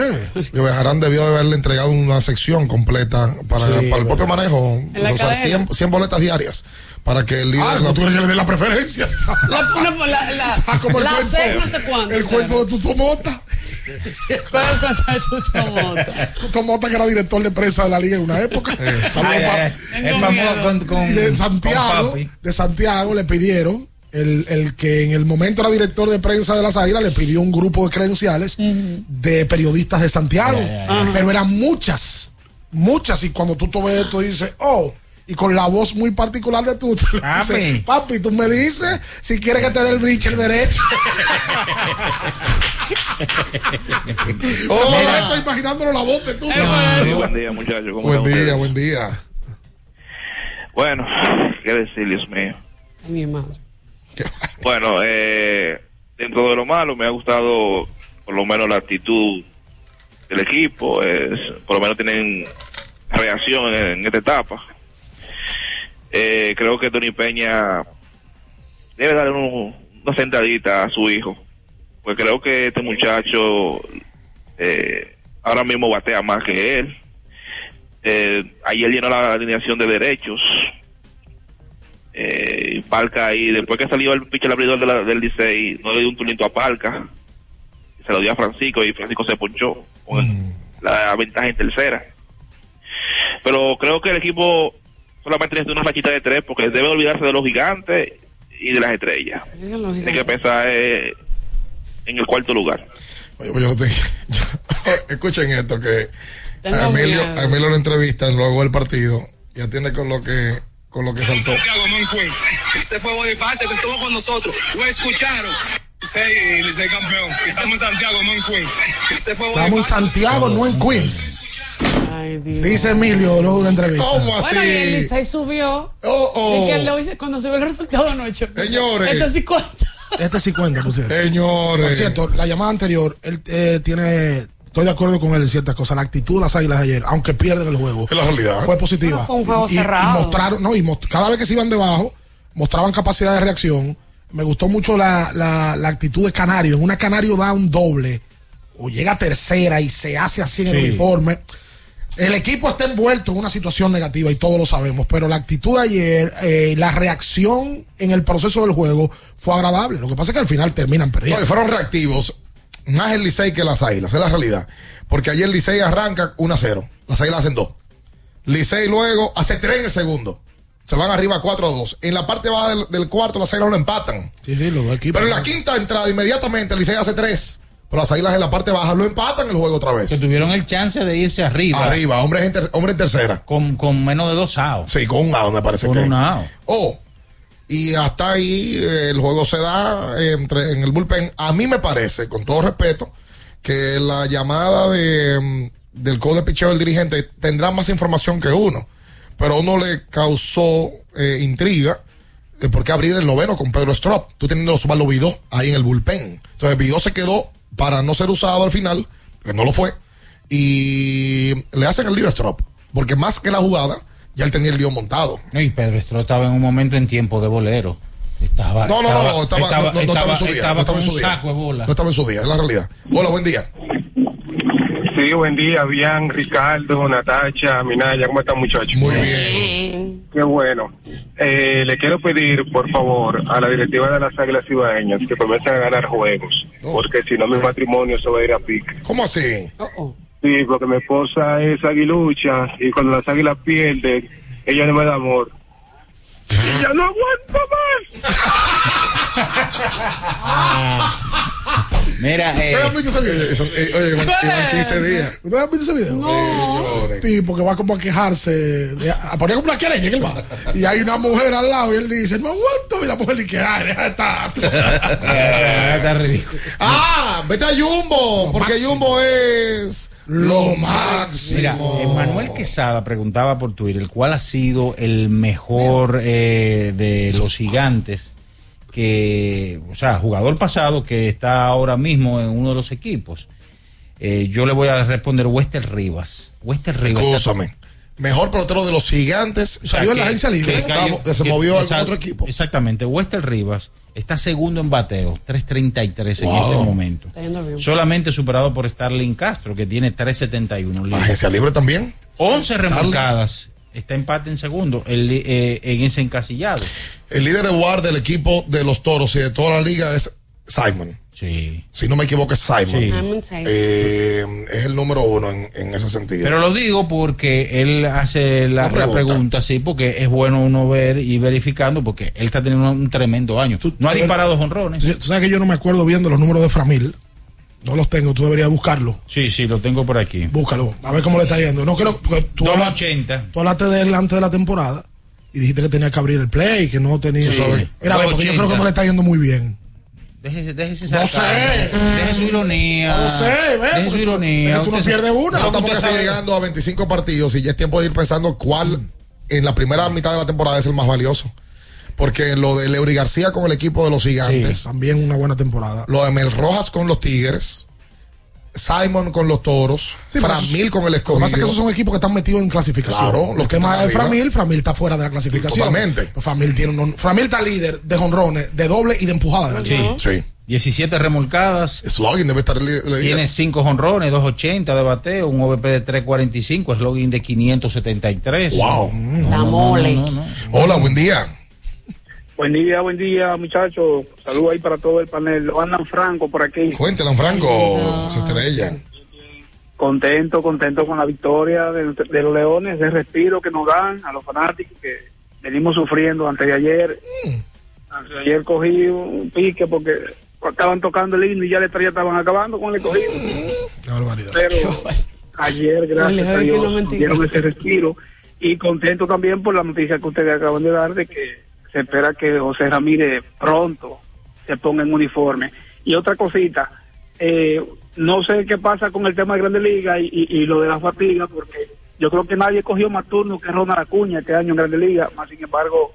Que Bejarán debió de haberle entregado una sección completa para, Sí, para el propio manejo. O sea, cadena. 100, 100 boletas diarias. Para que el líder. Ah, no tú eres que le dé la preferencia. La, una- la, la, Ah, como el la cuento, seis no sé cuánto. el cuento de Tuto Mota. ¿Cuál es el cuento de tu tomota? Tuto Mota, que era director de prensa de la liga en una época. Saludos. El famoso con, con, de con Santiago, papi. de Santiago le pidieron, el, el que en el momento era director de prensa de las Águilas, le pidió un grupo de credenciales de periodistas de Santiago. Pero eran muchas, muchas. Y cuando tú te ves esto, dices, oh, y con la voz muy particular de tú, tú Papi. dices, papi, tú me dices si quieres que te dé el breacher derecho. Hola. Mira, estoy imaginándolo la voz de tú. Sí, buen día, muchachos. ¿Cómo Buen día, ustedes? buen día. Bueno, qué decir, Dios mío. Mi madre. Bueno, eh, dentro de lo malo me ha gustado por lo menos la actitud del equipo, es, por lo menos tienen reacción en, en esta etapa. Eh, creo que Tony Peña debe darle un- una sentadita a su hijo, porque creo que este muchacho eh, ahora mismo batea más que él. Eh, ayer llenó la alineación de derechos. Eh, Palca ahí, después que salió el pitcher abridor de la- del Licey, no le dio un turnito a Palca. Se lo dio a Francisco y Francisco se ponchó con la ventaja en tercera. Pero creo que el equipo solamente necesita una rachita de tres porque debe olvidarse de los gigantes y de las estrellas. Tiene que pensar eh, en el cuarto lugar. Oye, pues yo no te- yo- escuchen esto, que A Emilio, miedo. a Emilio lo entrevistan luego del partido y atiende con lo que con lo que saltó. Ese fue Bonifacio que estuvo con nosotros. Lo escucharon. Licey, Licey campeón. Estamos en Santiago Mancuén. Ese fue Estamos en Santiago, no en Queens. Ay, Dios. Dice Emilio luego de una entrevista. ¿Cómo así? Bueno, y el Licey subió. Oh, oh. Y que lo cuando subió el resultado anoche. Señores. Esto sí cuenta. Este sí cuenta, pues. Señores. Por cierto, la llamada anterior, él eh, tiene. Estoy de acuerdo con él en ciertas cosas. La actitud de las águilas de ayer, aunque pierden el juego, Es la realidad. fue positiva. No, fue un juego y, y cerrado. mostraron, no, y most- cada vez que se iban debajo, mostraban capacidad de reacción. Me gustó mucho la, la, la actitud de Canario. En una Canario da un doble, o llega a tercera y se hace así en el uniforme. El equipo está envuelto en una situación negativa y todos lo sabemos, pero la actitud de ayer, eh, la reacción en el proceso del juego fue agradable. Lo que pasa es que al final terminan No, perdiendo. y fueron reactivos. Más el Licey que las Águilas, es la realidad. Porque ayer el Licey arranca 1 a 0. Las Águilas hacen 2. Licey luego hace 3 en el segundo. Se van arriba 4 a 2. En la parte baja del, del cuarto, las Águilas lo empatan. Sí, sí, equipos. Pero en la quinta entrada, inmediatamente, el Licey hace 3. Pero las Águilas en la parte baja lo empatan el juego otra Que vez. tuvieron el chance de irse arriba. Arriba, hombre en, ter- hombre en tercera. Con, con menos de dos outs. Sí, con un out, me parece Con que. un out. Oh, y hasta ahí eh, el juego se da eh, entre, en el bullpen. A mí me parece, con todo respeto, que la llamada de, mm, del code de picheo del dirigente tendrá más información que uno. Pero a uno le causó eh, intriga de por qué abrir el noveno con Pedro Strop. Tú teniendo a Osvaldo Vidó ahí en el bullpen. Entonces Vidó se quedó para no ser usado al final, que no lo fue. Y le hacen el lío a Strop. Porque más que la jugada, ya él tenía el lío montado. Y Pedro Estro estaba en un momento en tiempo de bolero. Estaba, No, no, no, no, estaba, estaba, no, no, estaba en su día. estaba no estaba en su día. No estaba en su día, es la realidad. Hola, buen día. Sí, buen día, bien, Ricardo, Natacha, Minaya, ¿cómo están muchachos? Muy bien. Qué bueno. Eh, le quiero pedir, por favor, a la directiva de las Águilas Ibaeñas que comiencen a ganar juegos, porque si no mi matrimonio se va a ir a pique. ¿Cómo así? Sí, porque mi esposa es aguilucha y cuando las águilas pierden, ella no me da amor. Y ya no aguanto más. Mira, eh, ¿Ustedes han visto ese video? Eso, eh, oye, iban, iban 15 días. ¿Ustedes han visto ese video? No. Sí, porque va como a quejarse, de- a poner como una querella en el bar. Y hay una mujer al lado y él dice, no aguanto. Y la mujer dice, ay, deja de estar. eh, está ridículo. Ah, vete a Jumbo, porque máximo. Jumbo es lo máximo. Mira, Manuel Quesada preguntaba por Twitter cuál ha sido el mejor eh, de los gigantes que, o sea, jugador pasado que está ahora mismo en uno de los equipos. Eh, yo le voy a responder Wester Rivas. Wester Rivas. Escúchame. Mejor pelotero de los gigantes. O sea, Salió en la agencia libre. que que se que- movió a algún otro equipo. Exactamente. Wester Rivas está segundo en bateo, 3.33 en Wow. este momento. Solamente superado por Starling Castro, que tiene 3.71. La agencia libre también. 11 Starling. remolcadas. Está empate en segundo el, eh, en ese encasillado. El líder de WAR del equipo de los toros y de toda la liga es Simon. Sí. Si no me equivoco, es Simon. Sí. Simon says. Eh, es el número uno en, en ese sentido. Pero lo digo porque él hace la, la pregunta. pregunta, sí, porque es bueno uno ver y verificando, porque él está teniendo un tremendo año. No ha disparado honrones. Tú sabes que yo no me acuerdo bien de los números de Framil. No los tengo, tú deberías buscarlo. Sí, sí, lo tengo por aquí. Búscalo, a ver cómo le está yendo. No creo, porque tú, hablas- 280. tú hablaste de él antes de la temporada y dijiste que tenía que abrir el play, que no tenía. Sí. Mira, porque yo creo que no le está yendo muy bien. Déjese, déjese No sé. Deje su ironía. No sé, ve, Deje su ironía. tú no Usted- pierdes una. Nosotros estamos casi llegando a 25 partidos y ya es tiempo de ir pensando cuál en la primera mitad de la temporada es el más valioso. Porque lo de Leury García con el equipo de los gigantes, También una buena temporada. lo de Mel Rojas con los Tigres, Simon con los toros, Sí, Framil con el Lo que pasa es que escogido. esos son equipos que están metidos en clasificación. Claro, los temas de. Framil, Framil está fuera de la clasificación. Totalmente. Pues Framil tiene un, Framil está líder de jonrones, de doble y de empujada. Sí. Sí. 17 remolcadas. Slugging debe estar Tiene 5 honrones, 280 de bateo, un OVP de 345, slogan de 573. Wow. La mole. Hola, buen día. Buen día, buen día, muchachos. Saludos ahí para todo el panel. Lo andan Franco por aquí. Cuéntela, Franco, estrella. Contento, contento con la victoria de, de los Leones, de respiro que nos dan a los fanáticos que venimos sufriendo antes de ayer. Antes de ayer cogí un pique porque estaban tocando el himno y ya la estrella estaban acabando con el cogido. Qué barbaridad. Pero ayer, gracias a Dios, dieron ese respiro. Y contento también por la noticia que ustedes acaban de dar de que se espera que José Ramírez pronto se ponga en uniforme. Y otra cosita, eh, no sé qué pasa con el tema de Grande Liga y, lo de la fatiga, porque yo creo que nadie cogió más turno que Ronald Acuña este año en Grande Liga, más sin embargo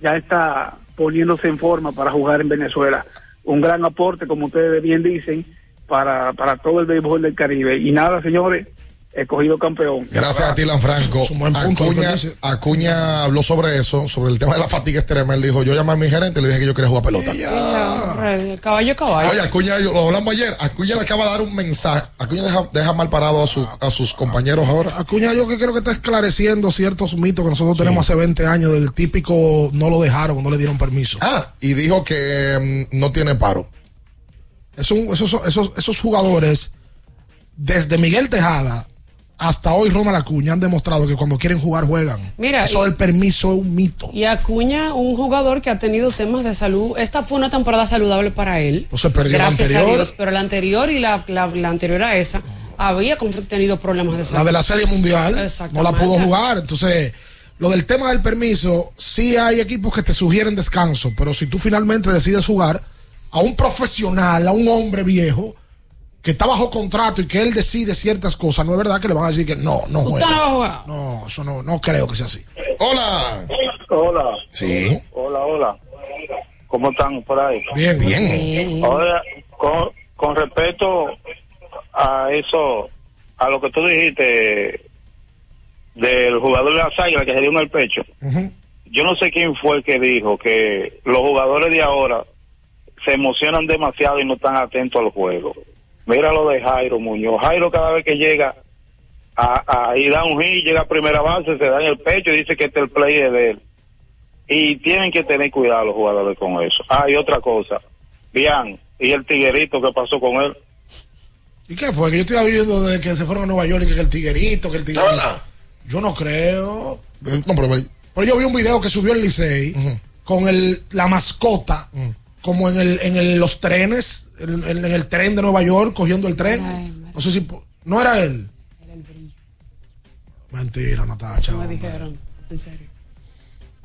ya está poniéndose en forma para jugar en Venezuela. Un gran aporte, como ustedes bien dicen, para, para todo el béisbol del Caribe. Y nada, señores, escogido campeón. Gracias a ti, Lanfranco. Acuña, Acuña habló sobre eso, sobre el tema de la fatiga extrema. Él dijo, yo llamé a mi gerente y le dije que yo quería jugar pelota. El caballo caballo. Oye, Acuña, yo- lo hablamos ayer. Acuña le acaba de dar un mensaje. Acuña deja, deja mal parado a, su- a sus compañeros ahora. Acuña, yo que creo que está esclareciendo ciertos mitos que nosotros tenemos hace 20 años del típico no lo dejaron, no le dieron permiso. Ah, y dijo que mm, no tiene paro. Es un- esos, esos, esos jugadores, desde Miguel Tejada hasta hoy Ronald Acuña, han demostrado que cuando quieren jugar, juegan. Mira, Eso del permiso es un mito. Y Acuña, un jugador que ha tenido temas de salud. Esta fue una temporada saludable para él. No se perdió la Gracias a. Dios. Pero la anterior y la, la, la anterior a esa había tenido problemas de salud. La de la Serie Mundial no la pudo jugar. Entonces, lo del tema del permiso, sí hay equipos que te sugieren descanso, pero si tú finalmente decides jugar a un profesional, a un hombre viejo, que está bajo contrato y que él decide ciertas cosas, no es verdad que le van a decir que no, no juega. no va a jugar. No, eso no, no creo que sea así. Hola. Hola. Sí. Hola, hola. ¿Cómo están por ahí? Bien, bien. Ahora, con, con respecto a eso, a lo que tú dijiste del jugador de las águilas que se dio en el pecho, yo no sé quién fue el que dijo que los jugadores de ahora se emocionan demasiado y no están atentos al juego. Mira lo de Jairo Muñoz. Jairo cada vez que llega a, a y da un hit, llega a primera base, se da en el pecho y dice que este el play es de él. Y tienen que tener cuidado los jugadores con eso. Ah, y otra cosa. Bien, y el tiguerito que pasó con él. ¿Y qué fue? Que yo estoy viendo desde que se fueron a Nueva York y que el tiguerito, que el tiguerito. Yo no creo. No, pero, Pero yo vi un video que subió el Licey con el, la mascota, como en, el, en el- los trenes, en, en- en el tren de Nueva York, cogiendo el tren. No sé si. No era él. Mentira, Natacha. Me dijeron, en serio.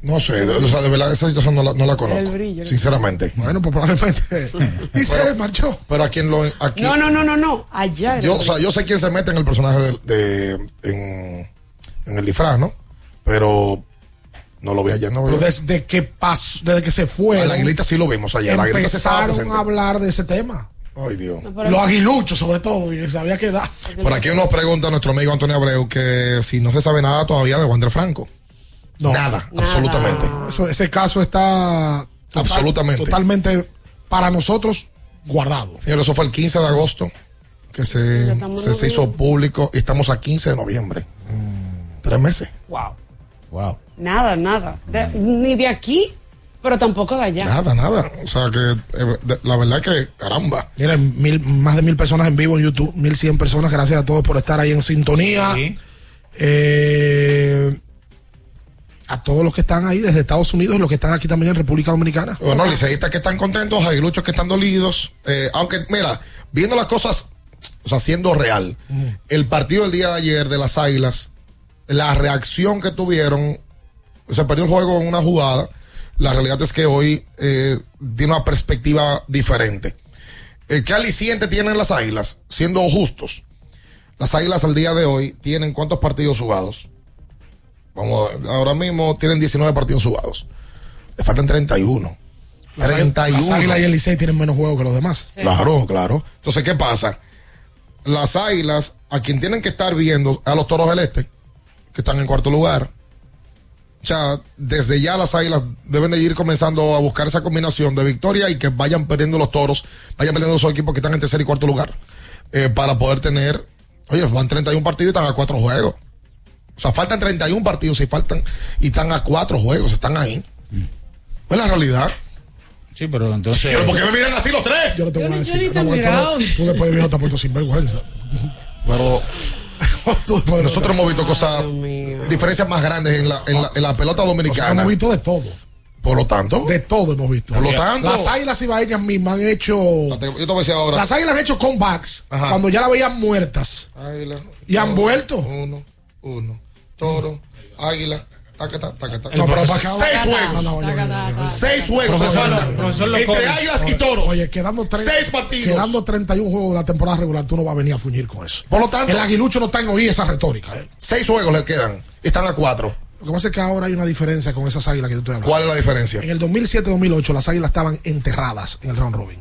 No sé, de, o sea, de verdad esa situación no la, no la conozco. El brillo. Sinceramente. Bueno, pues probablemente. Y se marchó. Pero a quien lo. a quien- No, no, no, no, no. Allá. era yo, el o sea, brillo. yo sé quién se mete en el personaje de, de- en, en el disfraz, ¿no? Pero no lo vi ayer, ¿no? Pero desde que pasó, desde que se fue. A la aguilita sí lo vimos ayer. La aguilita se estaba empezaron a hablar de ese tema. Ay, Dios. Los aguiluchos, sobre todo, y se había quedado. Por aquí nos pregunta nuestro amigo Antonio Abreu que si no se sabe nada todavía de Wander Franco. No. Nada, absolutamente. Eso- ese caso está total- Absolutamente. totalmente para nosotros guardado. Señor, eso fue el 15 de agosto que se, se, se hizo público y estamos a 15 de noviembre. Tres meses. Wow. Wow. Nada, nada. De- ni de aquí, pero tampoco de allá. Nada, nada. O sea que eh, de- la verdad que, caramba. Miren, mil, más de mil personas en vivo en YouTube, mil cien personas. Gracias a todos por estar ahí en sintonía. Eh, a todos los que están ahí desde Estados Unidos y los que están aquí también en República Dominicana. Bueno, liceístas que están contentos, aguiluchos que están dolidos. eh, aunque, mira, viendo las cosas, o sea, siendo real, el partido del día de ayer de las Águilas, la reacción que tuvieron, se perdió el juego en una jugada. La realidad es que hoy eh, tiene una perspectiva diferente. Eh, ¿Qué aliciente tienen las Águilas? Siendo justos. Las Águilas al día de hoy tienen cuántos partidos jugados? Vamos, a- ahora mismo tienen 19 partidos jugados. Le faltan 31. Las, 31. las Águilas y el Licey tienen menos juegos que los demás. Claro, claro. Entonces, ¿qué pasa? Las águilas, a quien tienen que estar viendo, a los toros del este, que están en cuarto lugar. O sea, desde ya las águilas deben de ir comenzando a buscar esa combinación de victoria y que vayan perdiendo los toros, vayan perdiendo los equipos que están en tercer y cuarto lugar. eh, para poder tener, oye, van 31 partidos y están a cuatro juegos. O sea, faltan 31 partidos y faltan, y están a cuatro juegos, están ahí. Pues la realidad. Sí, pero entonces. Pero ¿por qué me miran así los tres? Yo no te voy a decir. no, tú después de viejo te has puesto sinvergüenza. Pero nosotros hemos visto cosas, diferencias más grandes en la, en la, en la pelota Nosotros dominicana. hemos visto de todo. Por lo tanto. De todo hemos visto. Por lo tanto. Las águilas ibaeñas mismas han hecho. Yo te voy a decir ahora. Las águilas han hecho comebacks Ajá. cuando ya la veían muertas. Águila. Y han vuelto. Uno, uno. Toro, águila. Tacata, tacata. No, pero Seis juegos. No, no. Seis juegos se faltan. Entre águilas y toros. Oye, quedando tres, Seis partidos. Quedando 31 juegos de la temporada regular, tú no vas a venir a fuñir con eso. Por lo tanto. El aguilucho no está en oír esa retórica. ¿eh? Seis juegos le quedan. Están a cuatro. Lo que pasa es que ahora hay una diferencia con esas águilas que yo estoy hablando. ¿Cuál es la diferencia? En el 2007-2008 las águilas estaban enterradas en el round robin.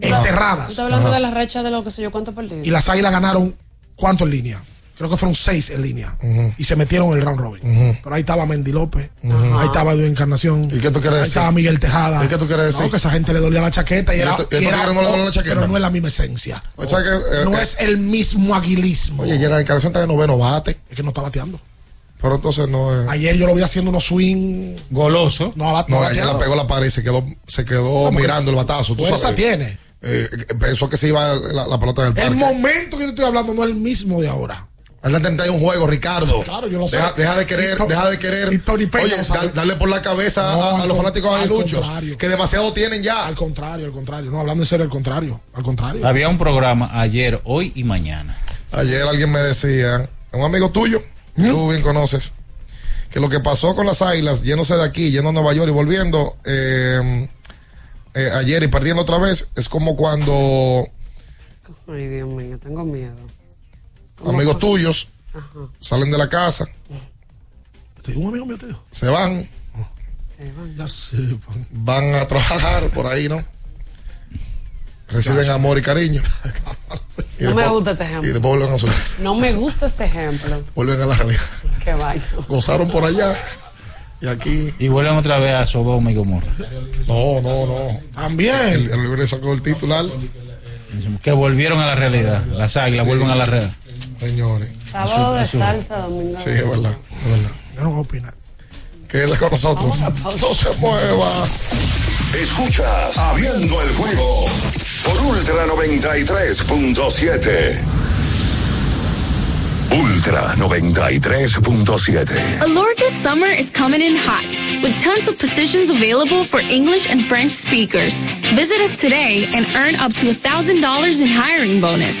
Enterradas. Estás hablando de la racha de lo que sé yo, ¿cuánto perdido? Y las águilas ganaron, ¿cuánto en línea? Creo que fueron seis en línea. Y se metieron en el round robin. Pero ahí estaba Mendy López. Ahí estaba Edwin Encarnación. ¿Y qué tú quieres Ahí decir? estaba Miguel Tejada. ¿Y qué tú quieres decir? No, que esa gente le dolía la chaqueta y ¿Y era. y y era- no le la chaqueta? Pero no es la misma esencia. O sea que, eh, no eh, es el mismo aguilismo. Oye, ya la encarnación está de noveno bate. Es que no está bateando. Pero entonces no es. Ayer yo lo vi haciendo unos swing. Goloso. No, bat- No, no ayer la pegó la pared y se quedó, se quedó mirando el batazo. ¿tú fuerza sabes? tiene. Eh, pensó que se iba la, la pelota del El parque. momento que yo estoy hablando no es el mismo de ahora. Faltan 31 juegos, Ricardo. Claro, yo lo sé. deja, deja de querer, deja de querer. y Tony Peña Oye, da- darle por la cabeza No, a, los fanáticos aguiluchos, que demasiado tienen ya. Al contrario, al contrario. No, hablando en serio, al contrario. Al contrario. Había un programa ayer, hoy y mañana. Ayer alguien me decía, un amigo tuyo, que tú bien conoces, que lo que pasó con las águilas, yéndose de aquí, yendo a Nueva York y volviendo eh, eh, ayer y perdiendo otra vez, es como cuando Ay, Dios mío, tengo miedo. Amigos tuyos Ajá. salen de la casa, Te digo un amigo mío, te digo. se van, Se van. Ya sepan. van a trabajar por ahí, ¿no? Reciben amor y cariño. Y No me gusta este Y ejemplo. después vuelven a su casa. No me gusta este ejemplo. Vuelven a la realidad. Que vaya. Gozaron por allá. Y aquí. Y vuelven otra vez a Sodoma y Gomorra. No, no, no. También. El, el libre sacó el titular. Que volvieron a la realidad. Las águilas Sí. vuelven a la realidad. Señores. Sábado de salsa, domingo. Sí, es verdad. Es verdad. Yo no voy a opinar. Quédese con nosotros. No se mueva. Escuchas Abriendo el juego por Ultra 93.7. Ultra 93.7. Alorca's summer is coming in hot, with tons of positions available for English and French speakers. Visit us today and earn up to $1,000 in hiring bonus.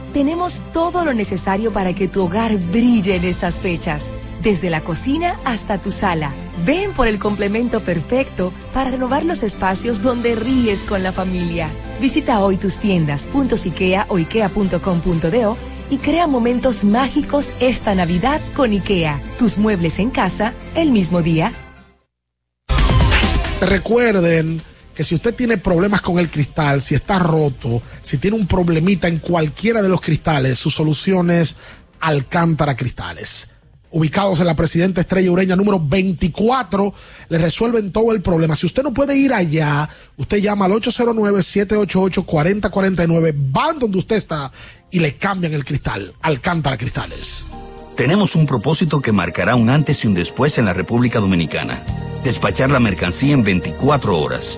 tenemos todo lo necesario para que tu hogar brille en estas fechas. Desde la cocina hasta tu sala. Ven por el complemento perfecto para renovar los espacios donde ríes con la familia. Visita hoy tus tiendas, o ikea.com.do y crea momentos mágicos esta Navidad con IKEA. Tus muebles en casa el mismo día. Recuerden si usted tiene problemas con el cristal, si está roto, si tiene un problemita en cualquiera de los cristales, su solución es Alcántara Cristales. Ubicados en la Presidenta Estrella Ureña número 24, le resuelven todo el problema. Si usted no puede ir allá, usted llama al 809-788-4049, van donde usted está y le cambian el cristal. Alcántara Cristales. Tenemos un propósito que marcará un antes y un después en la República Dominicana. Despachar la mercancía en 24 horas.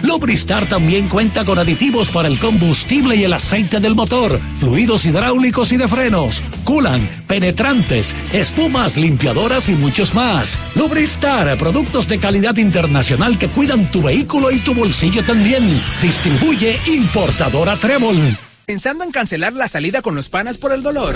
Lubristar también cuenta con aditivos para el combustible y el aceite del motor, fluidos hidráulicos y de frenos, culan, penetrantes, espumas, limpiadoras y muchos más. Lubristar, productos de calidad internacional que cuidan tu vehículo y tu bolsillo también. Distribuye importadora Trébol. ¿Pensando en cancelar la salida con los panas por el dolor?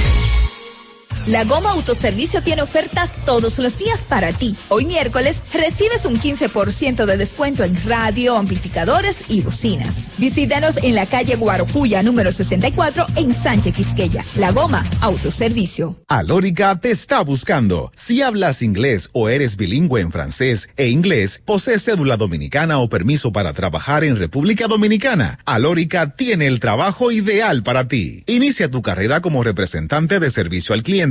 La Goma Autoservicio tiene ofertas todos los días para ti. Hoy miércoles recibes un 15% de descuento en radio, amplificadores y bocinas. Visítanos en la calle Guarocuya número 64 en Sánchez Quisqueya. La Goma Autoservicio. Alórica te está buscando. Si hablas inglés o eres bilingüe en francés e inglés, posees cédula dominicana o permiso para trabajar en República Dominicana, Alórica tiene el trabajo ideal para ti. Inicia tu carrera como representante de servicio al cliente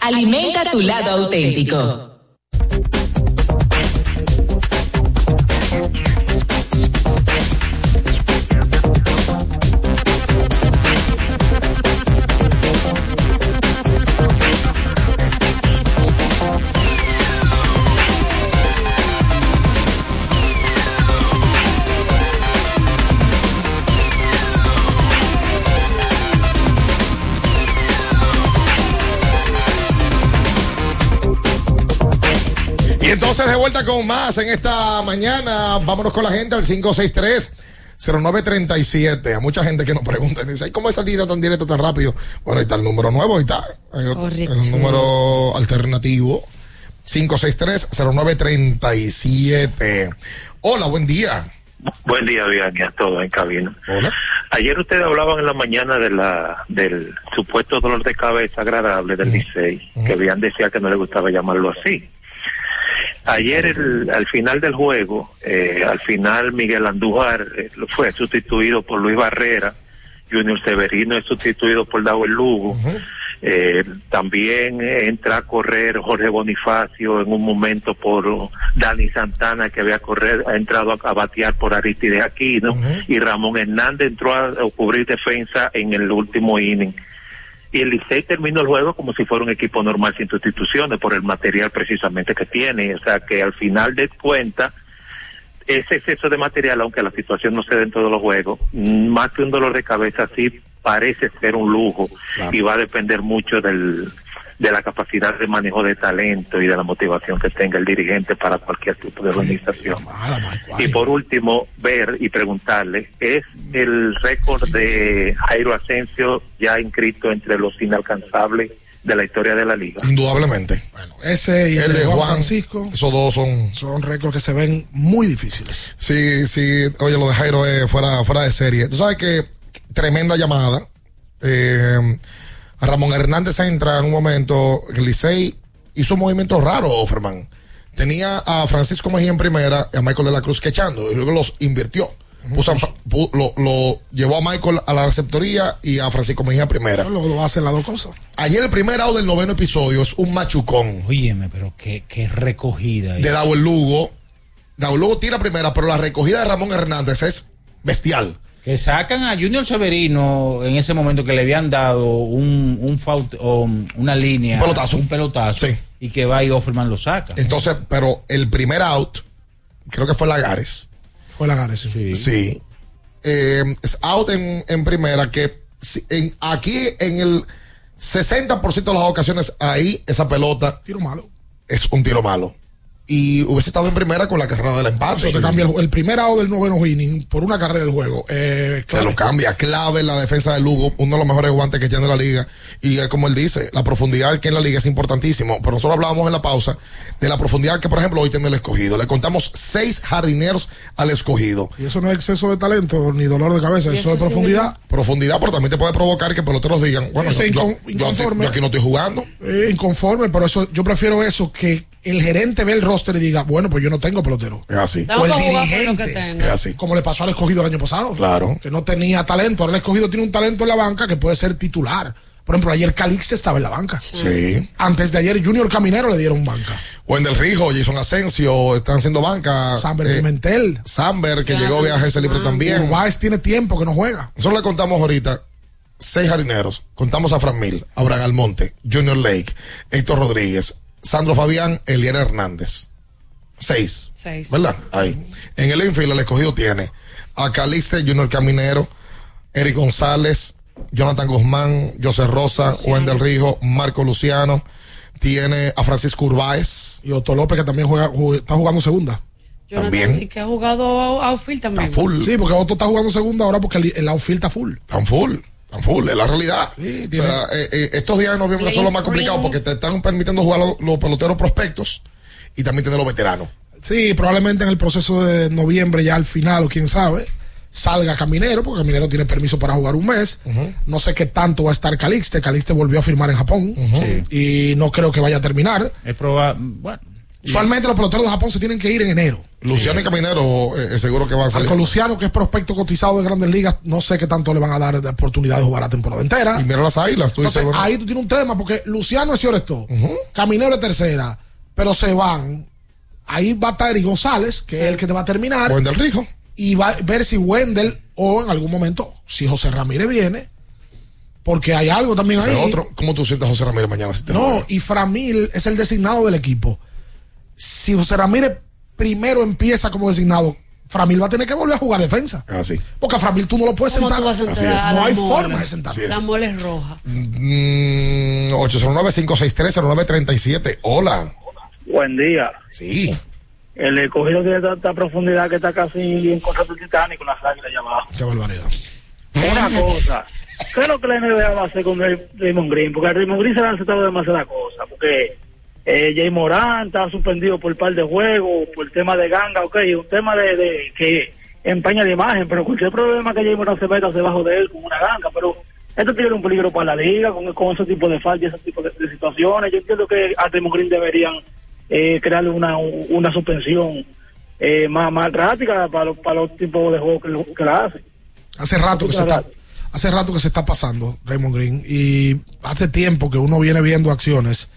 Alimenta tu lado auténtico. Entonces de vuelta con más en esta mañana. Vámonos con la gente al 563. 0937, a mucha gente que nos pregunta, dice, "Ay, ¿cómo es salida tan directa tan rápido? Bueno, ahí está el número nuevo, ahí está. Hay otro- un número alternativo. 563-0937. Hola, buen día. Buen día, Bianchi, a todos en cabina. Hola. Ayer ustedes hablaban en la mañana de la del supuesto dolor de cabeza agradable del Licey, que Bian decía que no le gustaba llamarlo así. Ayer, el- al final del juego, eh, al final Miguel Andújar eh, fue sustituido por Luis Barrera, Junior Severino es sustituido por Dauer Lugo. Eh, también eh, entra a correr Jorge Bonifacio en un momento por Dani Santana que había correr, ha entrado a, a batear por Aristide Aquino y Ramón Hernández entró a, a cubrir defensa en el último inning. Y el Licey terminó el juego como si fuera un equipo normal sin sustituciones por el material precisamente que tiene. O sea que al final de cuentas, ese exceso de material, aunque la situación no se dé en todos los juegos, mm, más que un dolor de cabeza, sí parece ser un lujo y va a depender mucho del, de la capacidad de manejo de talento y de la motivación que tenga el dirigente para cualquier tipo de organización. Y por último, ver y preguntarle, ¿es el récord de Jairo Asensio ya inscrito entre los inalcanzables de la historia de la liga? Indudablemente. Ese y el, El de Juan, Juan, Francisco Esos dos son. son récords que se ven muy difíciles. Sí, sí, oye, lo de Jairo es fuera, fuera de serie. Tú sabes que tremenda llamada. Eh, Ramón Hernández entra en un momento, el Licey hizo un movimiento raro, Ferman. Tenía a Francisco Mejía en primera y a Michael de la Cruz quechando y luego los invirtió. Puso a Fra- pu- lo, lo llevó a Michael a la receptoría y a Francisco Mejía en primera. Luego lo hacen las dos cosas. Ayer el primer out del noveno episodio es un machucón. Óyeme, pero qué, qué recogida. de Dauer Lugo. Dauer Lugo tira primera, pero la recogida de Ramón Hernández es bestial. Que sacan a Junior Severino en ese momento que le habían dado un, un fault- o, um, una línea. Un pelotazo. Un pelotazo. Y que va y Offerman lo saca. Entonces, pero el primer out, creo que fue Lagares. Fue Lagares, sí. Sí. Eh, es out en, en primera, que en, aquí en el 60% de las ocasiones, ahí esa pelota Tiro malo. es un tiro malo. Y hubiese estado en primera con la carrera del empate. Eso te cambia el, el primer out del noveno inning por una carrera del juego. Eh, Te lo cambia, clave en la defensa de Lugo, uno de los mejores guantes que tiene la liga. Y es como él dice, la profundidad que en la liga es importantísimo. Pero nosotros hablábamos en la pausa de la profundidad que, por ejemplo, hoy tiene el escogido. Le contamos seis jardineros al escogido. Y eso no es exceso de talento ni dolor de cabeza, eso es profundidad. Profundidad, pero también te puede provocar que peloteros digan, bueno, yo, aquí no estoy jugando. Eh, inconforme, pero eso yo prefiero eso que el gerente ve el roster y diga, bueno, pues yo no tengo pelotero. Es así. O el dirigente. tenga. Es así. Como le pasó al escogido el año pasado. Claro. Que no tenía talento. Ahora el escogido tiene un talento en la banca que puede ser titular. Por ejemplo, ayer Calixte estaba en la banca. Sí. Antes de ayer Junior Caminero le dieron banca. Wendel Rijo, Jason Asensio, están haciendo banca. Samber Eh, Pimentel. Samber, que llegó vía agencia libre también. Urbáez tiene tiempo que no juega. Nosotros le contamos ahorita seis jarineros. Contamos a Fran Mil, Abraham Almonte, Junior Lake, Héctor Rodríguez, Sandro Fabián, Elier Hernández. Seis. Seis. ¿Verdad? Ahí. En el infield el escogido tiene a Calixte, Junior Caminero, Eric González, Jonathan Guzmán, José Rosa, Wendel Rijo, Marco Luciano. Tiene a Francisco Urbáez. Y Otto López que también juega, ju- está jugando segunda. Jonathan, También. Y que ha jugado outfield también. Full. Sí, porque Otto está jugando segunda ahora porque el, el outfield está full. Tan full, tan full, es la realidad. Sí, o tiene- sea, eh, eh, estos días de noviembre son los más complicados porque te están permitiendo jugar los, los peloteros prospectos y también tener los veteranos. Sí, probablemente en el proceso de noviembre, ya al final, o quién sabe, salga Caminero, porque Caminero tiene permiso para jugar un mes. No sé qué tanto va a estar Calixte. Calixte volvió a firmar en Japón y no creo que vaya a terminar. Es probable. Bueno. Usualmente los peloteros de Japón se tienen que ir en enero. Luciano y Caminero eh, eh, seguro que van a salir. Marco Luciano, que es prospecto cotizado de grandes ligas, no sé qué tanto le van a dar de oportunidad de jugar la temporada entera. Y mira las águilas, tú Entonces, ahí tú tienes un tema, porque Luciano es esto, Caminero es tercera, pero se van. Ahí va a estar Eric González, que es el que te va a terminar. Wendel Rijo. Y va a ver si Wendell o en algún momento, si José Ramírez viene, porque hay algo también ahí. otro. ¿Cómo tú sientes a José Ramírez mañana si te No, y Framil es el designado del equipo. Si José Ramírez primero empieza como designado, Framil va a tener que volver a jugar defensa. Así. Porque a Framil tú no lo puedes ¿Cómo sentar. tú vas a Así sentar es. a No hay mole? forma de sentarlo. La mole es roja. Mm, 809-563-0937. Hola. Buen día. Sí. El escogido tiene tanta profundidad que está casi en contra del Titanic con las águilas allá abajo. Qué barbaridad. Una cosa. ¿Qué es lo que la NBA va a hacer con el Raymond Green? Porque a Raymond Green se le han aceptado demasiadas cosas. Porque eh, Jay Morán está suspendido por par de juegos, por el tema de ganga, ok, un tema de, de que empaña la imagen, pero cualquier problema que Jay Morán se meta debajo de él con una ganga, pero esto tiene un peligro para la liga con, con ese tipo de fallas, ese tipo de, de situaciones. Yo entiendo que a Raymond Green deberían eh, crearle una, una suspensión eh, más, más drástica para los, para los tipos de juego que, la hace. Hace rato que se está, hace rato que se está pasando Raymond Green y hace tiempo que uno viene viendo acciones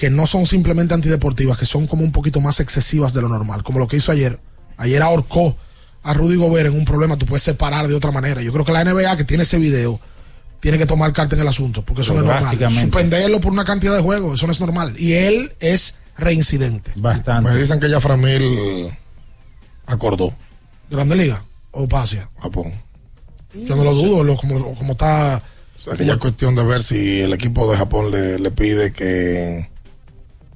que no son simplemente antideportivas, que son como un poquito más excesivas de lo normal, como lo que hizo ayer. Ayer ahorcó a Rudy Gobert en un problema, tú puedes separar de otra manera. Yo creo que la NBA que tiene ese video tiene que tomar carta en el asunto, porque eso no es normal. Suspenderlo por una cantidad de juegos, eso no es normal. Y él es reincidente. Bastante. Me dicen que ya Framil acordó. Grande Liga o Pasia. Japón. Yo no lo dudo, lo- como, como está O sea, es cuestión de ver si el equipo de Japón le, le pide que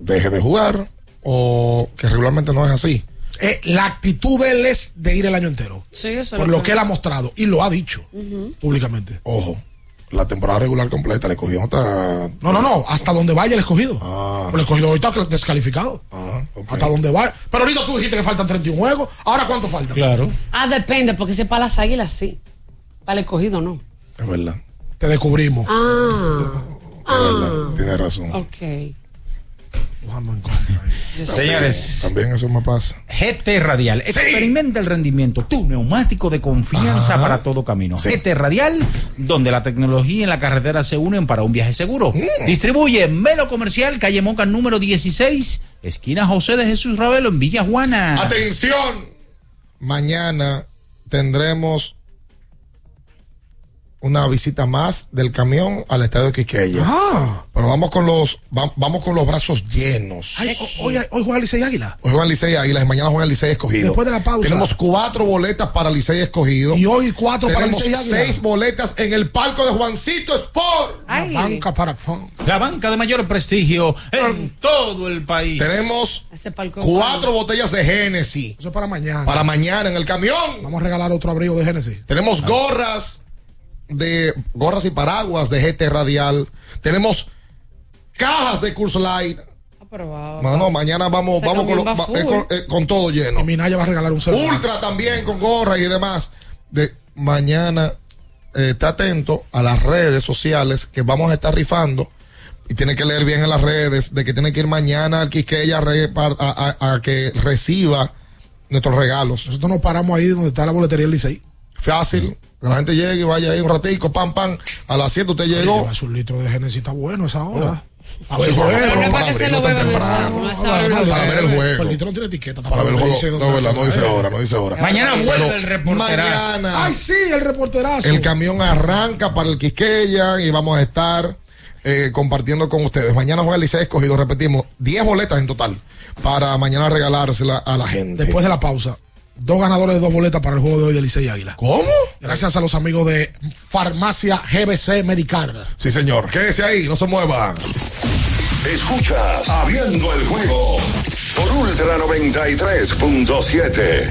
deje de jugar o que regularmente no es así. Eh, la actitud de él es de ir el año entero. Sí, eso es Por lo que él ha mostrado y lo ha dicho públicamente. Ojo, la temporada regular completa le cogió hasta. No, no, no, hasta donde vaya el escogido. Ah. El escogido ahorita descalificado. Hasta donde vaya. Pero ahorita tú dijiste que faltan 31 juegos. Ahora, ¿cuánto falta? Claro. Ah, depende, porque si es para las águilas, sí. Para el escogido, no. Es verdad. Te descubrimos. Ah. Es verdad. Tiene razón. Ok. Señores. También eso me pasa. GT Radial. Experimenta el rendimiento. Tu neumático de confianza Ajá. para todo camino. Sí. GT Radial, donde la tecnología y la carretera se unen para un viaje seguro. Mm. Distribuye Melo Comercial, calle Moca número 16, esquina José de Jesús Ravelo en Villa Juana. Atención. Mañana tendremos una visita más del camión al estadio de Quiqueya. Ah. Pero vamos con los va- vamos con los brazos llenos. Ay, hoy, hoy juega Licey Águila. Hoy juegan Licey Águilas y mañana juegan Licey Escogido. Después de la pausa. Tenemos cuatro boletas para Licey Escogido. Y hoy cuatro para Tenemos Licey Águila. seis boletas en el palco de Juancito Sport. La banca para. La banca de mayor prestigio en todo el país. Tenemos cuatro botellas de Genesis Eso es para mañana. para mañana en el camión. Vamos a regalar otro abrigo de Génesis. Tenemos gorras de gorras y paraguas de GT Radial. Tenemos cajas de Curse Light. Aprobado. Mano, mañana vamos, Ese vamos con, lo- camión va va- eh, full. con, eh, con todo lleno. Y Minaya va a regalar un celular. Ultra también con gorra y demás. De mañana, eh, está atento a las redes sociales que vamos a estar rifando. Y tiene que leer bien en las redes de que tiene que ir mañana al Quisqueya a, repar- a, a- a que reciba nuestros regalos. Nosotros nos paramos ahí donde está la boletería del Licey. Fácil. Que la gente llegue y vaya ahí un ratico, pam, pam. A las 7 usted llegó. Lleva su litro de Génesis, está bueno esa hora. A ver, bueno, juego. para abrirlo tan temprano. ver el juego. El litro no tiene etiqueta. Para ver el juego. No, verdad, no dice ahora, no dice ahora. Mañana vuelve el reporterazo. Mañana. Ay, sí, el reporterazo. El camión arranca para el Quisqueya y vamos a estar eh, compartiendo con ustedes. Mañana juega el Licey escogido, repetimos, 10 boletas en total para mañana regalársela a la gente. Después de la pausa, dos ganadores de dos boletas para el juego de hoy de Licey Águila. ¿Cómo? Gracias a los amigos de Farmacia GBC Medicar. Sí, señor. Quédese ahí, no se mueva. Escuchas Abriendo el juego por Ultra 93.7.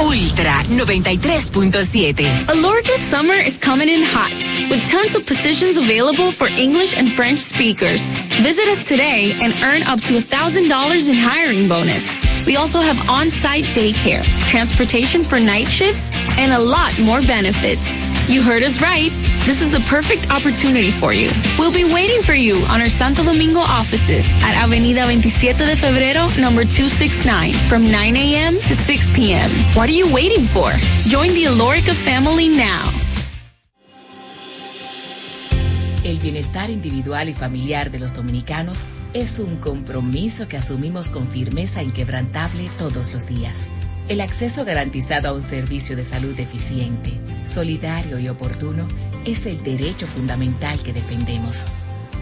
Ultra 93.7. Alorca's summer is coming in hot, with tons of positions available for English and French speakers. Visit us today and earn up to $1,000 in hiring bonus. We also have on-site daycare, transportation for night shifts, and a lot more benefits. You heard us right. This is the perfect opportunity for you. We'll be waiting for you on our Santo Domingo offices at Avenida 27 de Febrero, number 269, from 9 a.m. to 6 p.m. What are you waiting for? Join the Alorica family now. El bienestar individual y familiar de los dominicanos es un compromiso que asumimos con firmeza inquebrantable todos los días. El acceso garantizado a un servicio de salud eficiente, solidario y oportuno es el derecho fundamental que defendemos.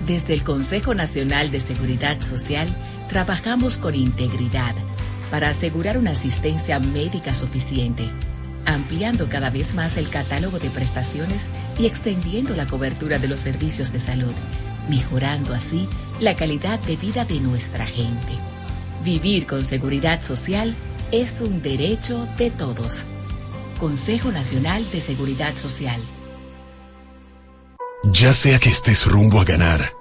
Desde el Consejo Nacional de Seguridad Social trabajamos con integridad para asegurar una asistencia médica suficiente, ampliando cada vez más el catálogo de prestaciones y extendiendo la cobertura de los servicios de salud, mejorando así la calidad de vida de nuestra gente. Vivir con seguridad social es un derecho de todos. Consejo Nacional de Seguridad Social. Ya sea que estés rumbo a ganar,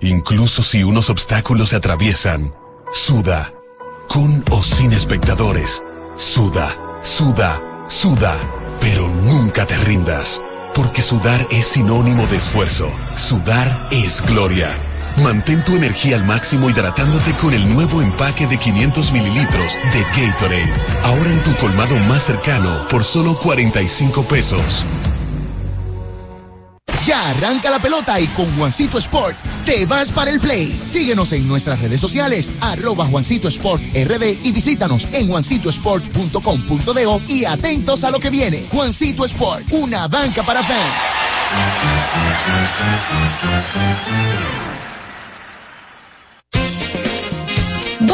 incluso si unos obstáculos se atraviesan, suda, con o sin espectadores, suda, suda, suda, pero nunca te rindas, porque sudar es sinónimo de esfuerzo, sudar es gloria. Mantén tu energía al máximo hidratándote con el nuevo empaque de 500 mililitros de Gatorade, ahora en tu colmado más cercano por solo 45 pesos. Ya arranca la pelota y con Juancito Sport te vas para el play. Síguenos en nuestras redes sociales, arroba Juancito Sport RD y visítanos en juancitosport.com.de y atentos a lo que viene. Juancito Sport, una banca para fans.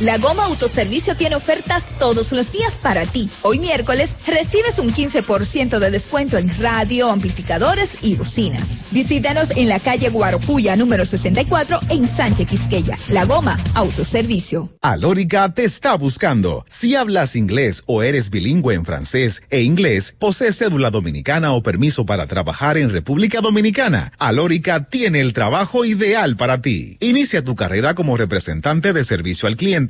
La Goma Autoservicio tiene ofertas todos los días para ti. Hoy miércoles recibes un 15% de descuento en radio, amplificadores y bocinas. Visítanos en la calle Guaropuya número 64 en Sánchez Quisqueya. La Goma Autoservicio. Alórica te está buscando. Si hablas inglés o eres bilingüe en francés e inglés, posees cédula dominicana o permiso para trabajar en República Dominicana, Alórica tiene el trabajo ideal para ti. Inicia tu carrera como representante de servicio al cliente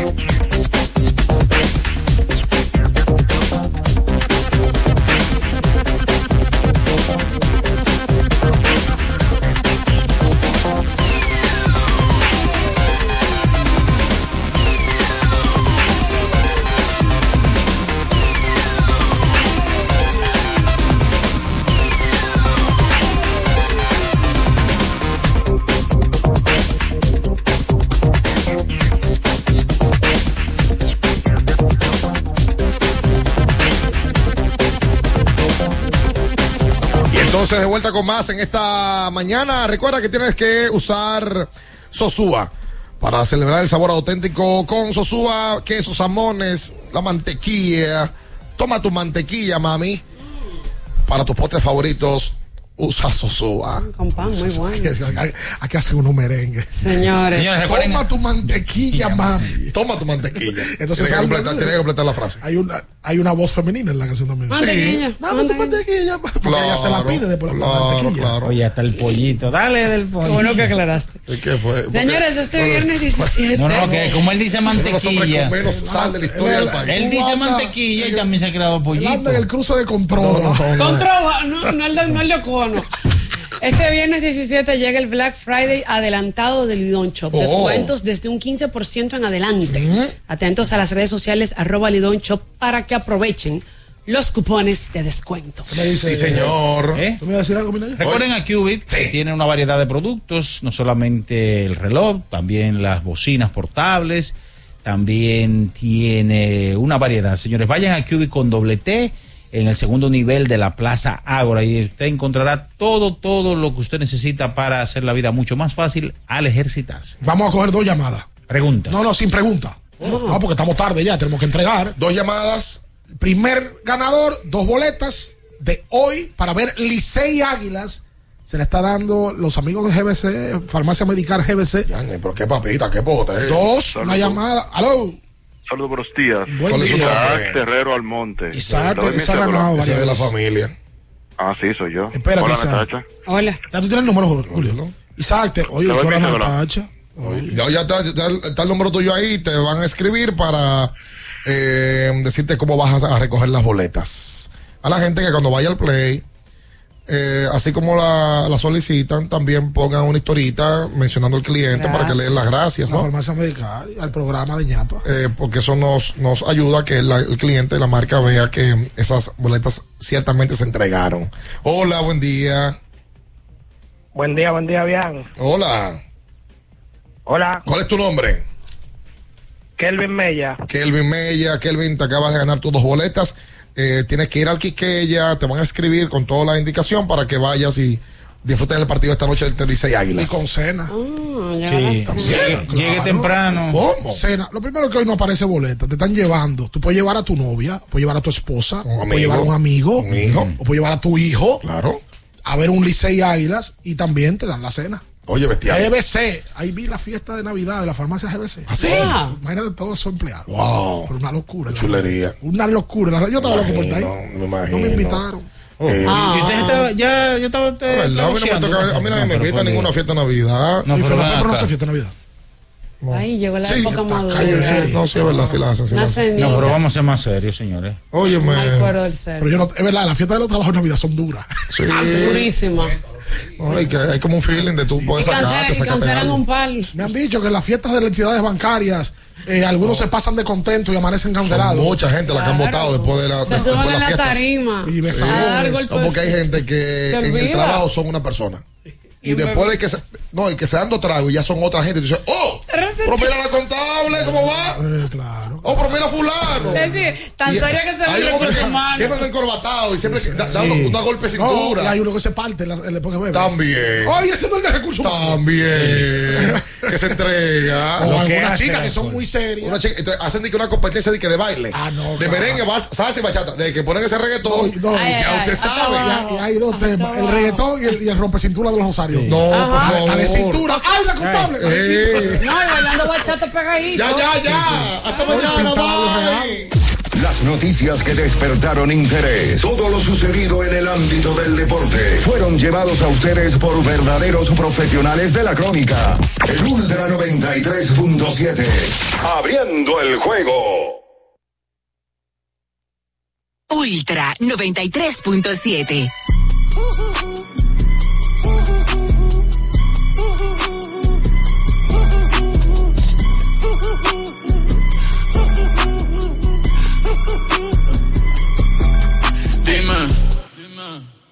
Y entonces de vuelta con más en esta mañana. Recuerda que tienes que usar Sosúa para celebrar el sabor auténtico con Sosúa, quesos, jamones, la mantequilla. Toma tu mantequilla, mami. Para tus postres favoritos, usa Sosúa. Con pan, muy bueno. Aquí hacen unos merengues. Señores. Toma tu mantequilla, mami. Toma tu mantequilla. Entonces, tiene, que completar, tiene que completar la frase. Hay una, hay una voz femenina en la canción también. Mantequilla. Sí. Dame tu mantequilla. Porque ella se la pide después la mantequilla. Oye, hasta el pollito. Dale del pollito. bueno que aclaraste. ¿Qué fue? Señores, este viernes 17. No, no, que como él dice mantequilla. con menos sal de la historia del país. Él dice mantequilla y también se ha creado Él pollito. anda en el cruce de control. Controva, no, no el de, no el de Ocono. Este viernes 17 llega el Black Friday adelantado del Lidón Shop. Oh. Descuentos desde un 15% en adelante. Atentos a las redes sociales arroba Lidón Shop para que aprovechen los cupones de descuento. Sí, señor. ¿Eh? ¿Tú me vas a decir algo? Recuerden a Qubit, que tiene una variedad de productos, no solamente el reloj, también las bocinas portables, también tiene una variedad. Señores, vayan a Qubit con doble T en el segundo nivel de la Plaza Ágora y usted encontrará todo, todo lo que usted necesita para hacer la vida mucho más fácil al ejercitarse. Vamos a coger dos llamadas. Pregunta. No, no, sin pregunta. No, porque estamos tarde ya, tenemos que entregar. Dos llamadas. Primer ganador, dos boletas de hoy para ver Licey Águilas. Se le está dando los amigos de GBC, Farmacia Medical GBC. Yañe, pero qué papita, qué pote. eh. Dos, una llamada. Aló. Saludos, buenos días. Buen ¿Cuál es su día. nombre? Isaac Terrero Almonte. Isaac, ¿Te doy mi Isaac cédula? ganado varias Ese es de la familia. Ah, sí, soy yo. Espérate, Hola, Isaac. Natacha. Hola. Ya tú tienes el número, Julio. Isaac, te, oye, fuera. Natacha. Ya, ya está, ya está el número tuyo ahí, te van a escribir para eh, decirte cómo vas a, a recoger las boletas. A la gente que cuando vaya al play, eh, así como la, la solicitan, también pongan una historita mencionando al cliente para que le den las gracias, La ¿no? Farmacia Medical, al programa de ñapa. Eh, porque eso nos, nos ayuda a que la- el cliente, la marca, vea que esas boletas ciertamente se entregaron. Hola, buen día. Buen día, buen día, bien. Hola. Hola, ¿Cuál es tu nombre? Kelvin Mella. Kelvin Mella, Kelvin, te acabas de ganar tus dos boletas. Eh, tienes que ir al Quiqueya, te van a escribir con toda la indicación para que vayas y disfruten el partido esta noche del Licey Águilas. Y con cena. Sí, También, llegue, claro. llegue temprano. ¿Cómo? Cena. Lo primero es que hoy no aparece boleta. Te están llevando. Tú puedes llevar a tu novia, puedes llevar a tu esposa, amigo. puedes llevar a un amigo, Un hijo. o puedes llevar a tu hijo Claro. a ver un Licey Águilas y también te dan la cena. Oye, bestial. GBC, ahí vi la fiesta de Navidad de la farmacia GBC. ¿Ah, sí? Ah. Imagínate todos esos empleados. Wow. Pero una locura. Chulería. Una locura. Yo estaba loco por estar ahí. Me imagino. No me invitaron. Eh, Ah. Y usted estaba, ya, yo estaba usted a mí no me negociando. toca- a mí nadie me No, pero invita a ninguna fiesta de Navidad. No, y pero Pepper no hace fiesta de Navidad. Ahí llegó la Sí, época madura. calle, No, sí, es verdad, sí la hacen. Sí la. No, pero vamos a ser más serios, señores. Óyeme. No me acuerdo del ser. Pero yo no, es verdad, las fiestas de los trabajos de Navidad son duras. Sí. Durísima. Hay, que, hay como un feeling de tú puedes Y cancelan, sacarte, sacarte un par. Me han dicho que en las fiestas de las entidades bancarias, eh, algunos se pasan de contento y amanecen Son cancelados. mucha gente la que han votado después de, la, Se después de la fiestas. tarima. Y dar golpes. No, porque hay gente que en el trabajo son una persona. Y Y después de que se, no, y que se dando trago y ya son otra gente. Y tú dices, oh, pero mira la contable, ¿cómo va? Eh, claro. Oh, pero mira fulano. Es decir, tan serio que se hay ve que. Siempre anda encorbatado y siempre que da, da una, una golpe de No, y cintura. hay uno que se parte la- el después que bebe. También. Oye, ese no es el de recursos. También. que se entrega. O que algunas chicas que son muy serias. Una chica, entonces hacen de que una competencia de, que de baile. Ah, no, de claro. merengue, salsa y bachata. De que ponen ese reggaetón. No, no, Ay, ay, ya ay, usted sabe. Y hay dos temas, el reggaetón y el, y el rompecintura de los rosarios. No, por favor. A la cintura. ¡Ay, la contable! Eh. No, bailando bachata pegadito. Ya, ya, ya. Hasta mañana. pintado, Bye. Las noticias que despertaron interés, todo lo sucedido en el ámbito del deporte, fueron llevados a ustedes por verdaderos profesionales de la crónica. El Ultra 93.7, abriendo el juego. Ultra 93.7.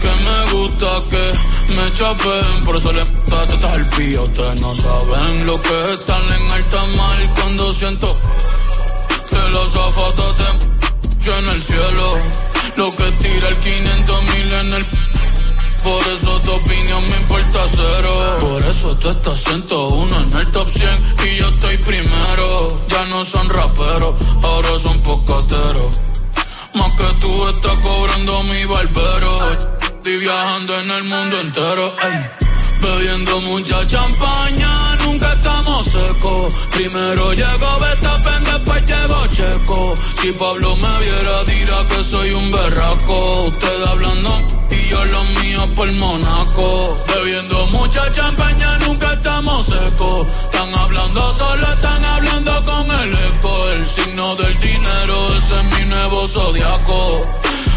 que me gusta que me chapen. Por eso le gusta estas arpías. Ustedes no saben lo que es estar en alta mar cuando siento que los zapatos te en el cielo. Lo que tira el 500 mil en el. Por eso tu opinión me importa cero. Por eso tú estás 101 en el top 100 y yo estoy primero. Ya no son raperos, ahora son pocateros. Más que tú estás cobrando mi barbero. Viajando en el mundo entero. ey. Bebiendo mucha champaña, nunca estamos secos. Primero llegó Betapen, después llegó Checo. Si Pablo me viera, dirá que soy un berraco. Usted hablando y yo lo mío por Monaco. Bebiendo mucha champaña, nunca estamos secos. Están hablando solo, están hablando con el eco. El signo del dinero, ese es mi nuevo zodiaco.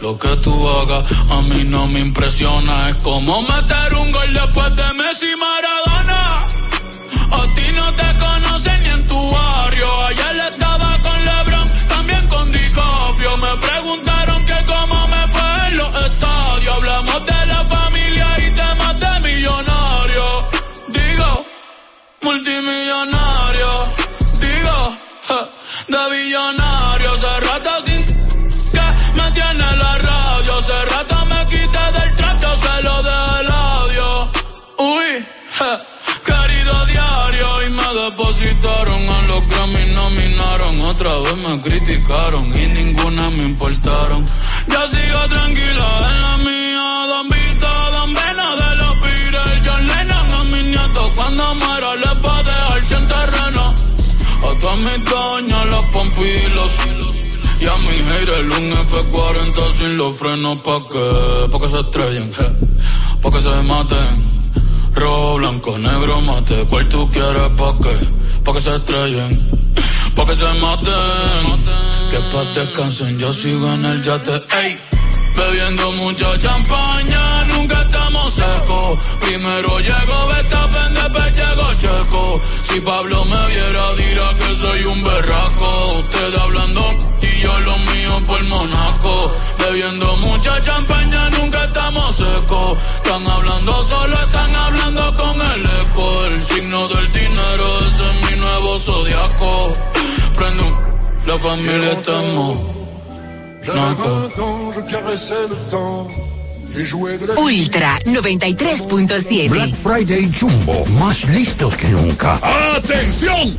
Lo que tú hagas a mí no me impresiona. Es como meter un gol después de Messi Maradona. A ti no te conocen ni en tu barrio. Ayer estaba con LeBron, también con DiCaprio. Me preguntaron que cómo me fue en los estadios. Hablamos de la familia y temas de millonarios. Digo, multimillonario. Otra vez me criticaron y ninguna me importaron. Ya sigo tranquila en la mía. Don Vito, Don Vena de los Beatles. John Lennon a mis nietos. Cuando muera les va a dejar sin terreno. A todas mis doñas, los pompilos. Y a mi haters un F40 sin los frenos pa' que, pa' que se estrellen, pa' que se maten. Rojo, blanco, negro, mate, cual tú quieres pa' que, pa' que se estrellen, pa' que se maten. Que pa' descansen, yo sigo en el yate, ey. Bebiendo mucha champaña, nunca estamos secos. Primero llego Betapen, después llego Checo. Si Pablo me viera, dirá que soy un berraco. Usted hablando y yo lo mío por Monaco. Bebiendo mucha champaña, nunca estamos secos. Están hablando solo, están hablando con el eco. El signo del zodiaco. Prendo un- la familia estamos. J'avais 20 ans, je caressais le temps et jouais de la Ultra 93.7. Black Friday Jumbo, más listos que nunca. ¡Atención!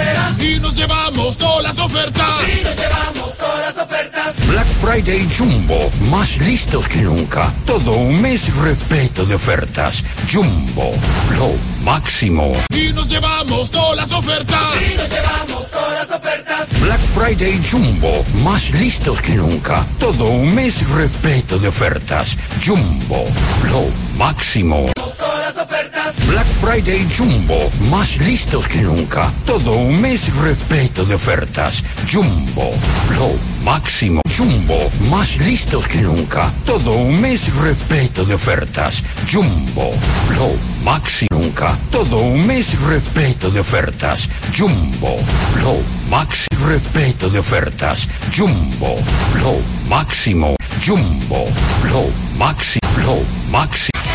Y nos llevamos todas las ofertas. Y nos llevamos todas las ofertas. Black Friday Jumbo, más listos que nunca. Todo un mes repleto de ofertas. Jumbo, lo máximo. Y nos llevamos todas las ofertas. Y nos llevamos todas las ofertas. Black Friday Jumbo, más listos que nunca. Todo un mes repleto de ofertas. Jumbo, lo máximo. Ofertas. Black Friday Jumbo, más listos que nunca. Todo un mes repleto de ofertas. Jumbo, lo máximo. Jumbo, más listos que nunca. Todo un mes repleto de ofertas. Jumbo, lo máximo. Nunca. Todo un mes repleto de ofertas. Jumbo, lo máximo. Repleto de ofertas. Jumbo, lo máximo. Jumbo, lo máximo, lo máximo.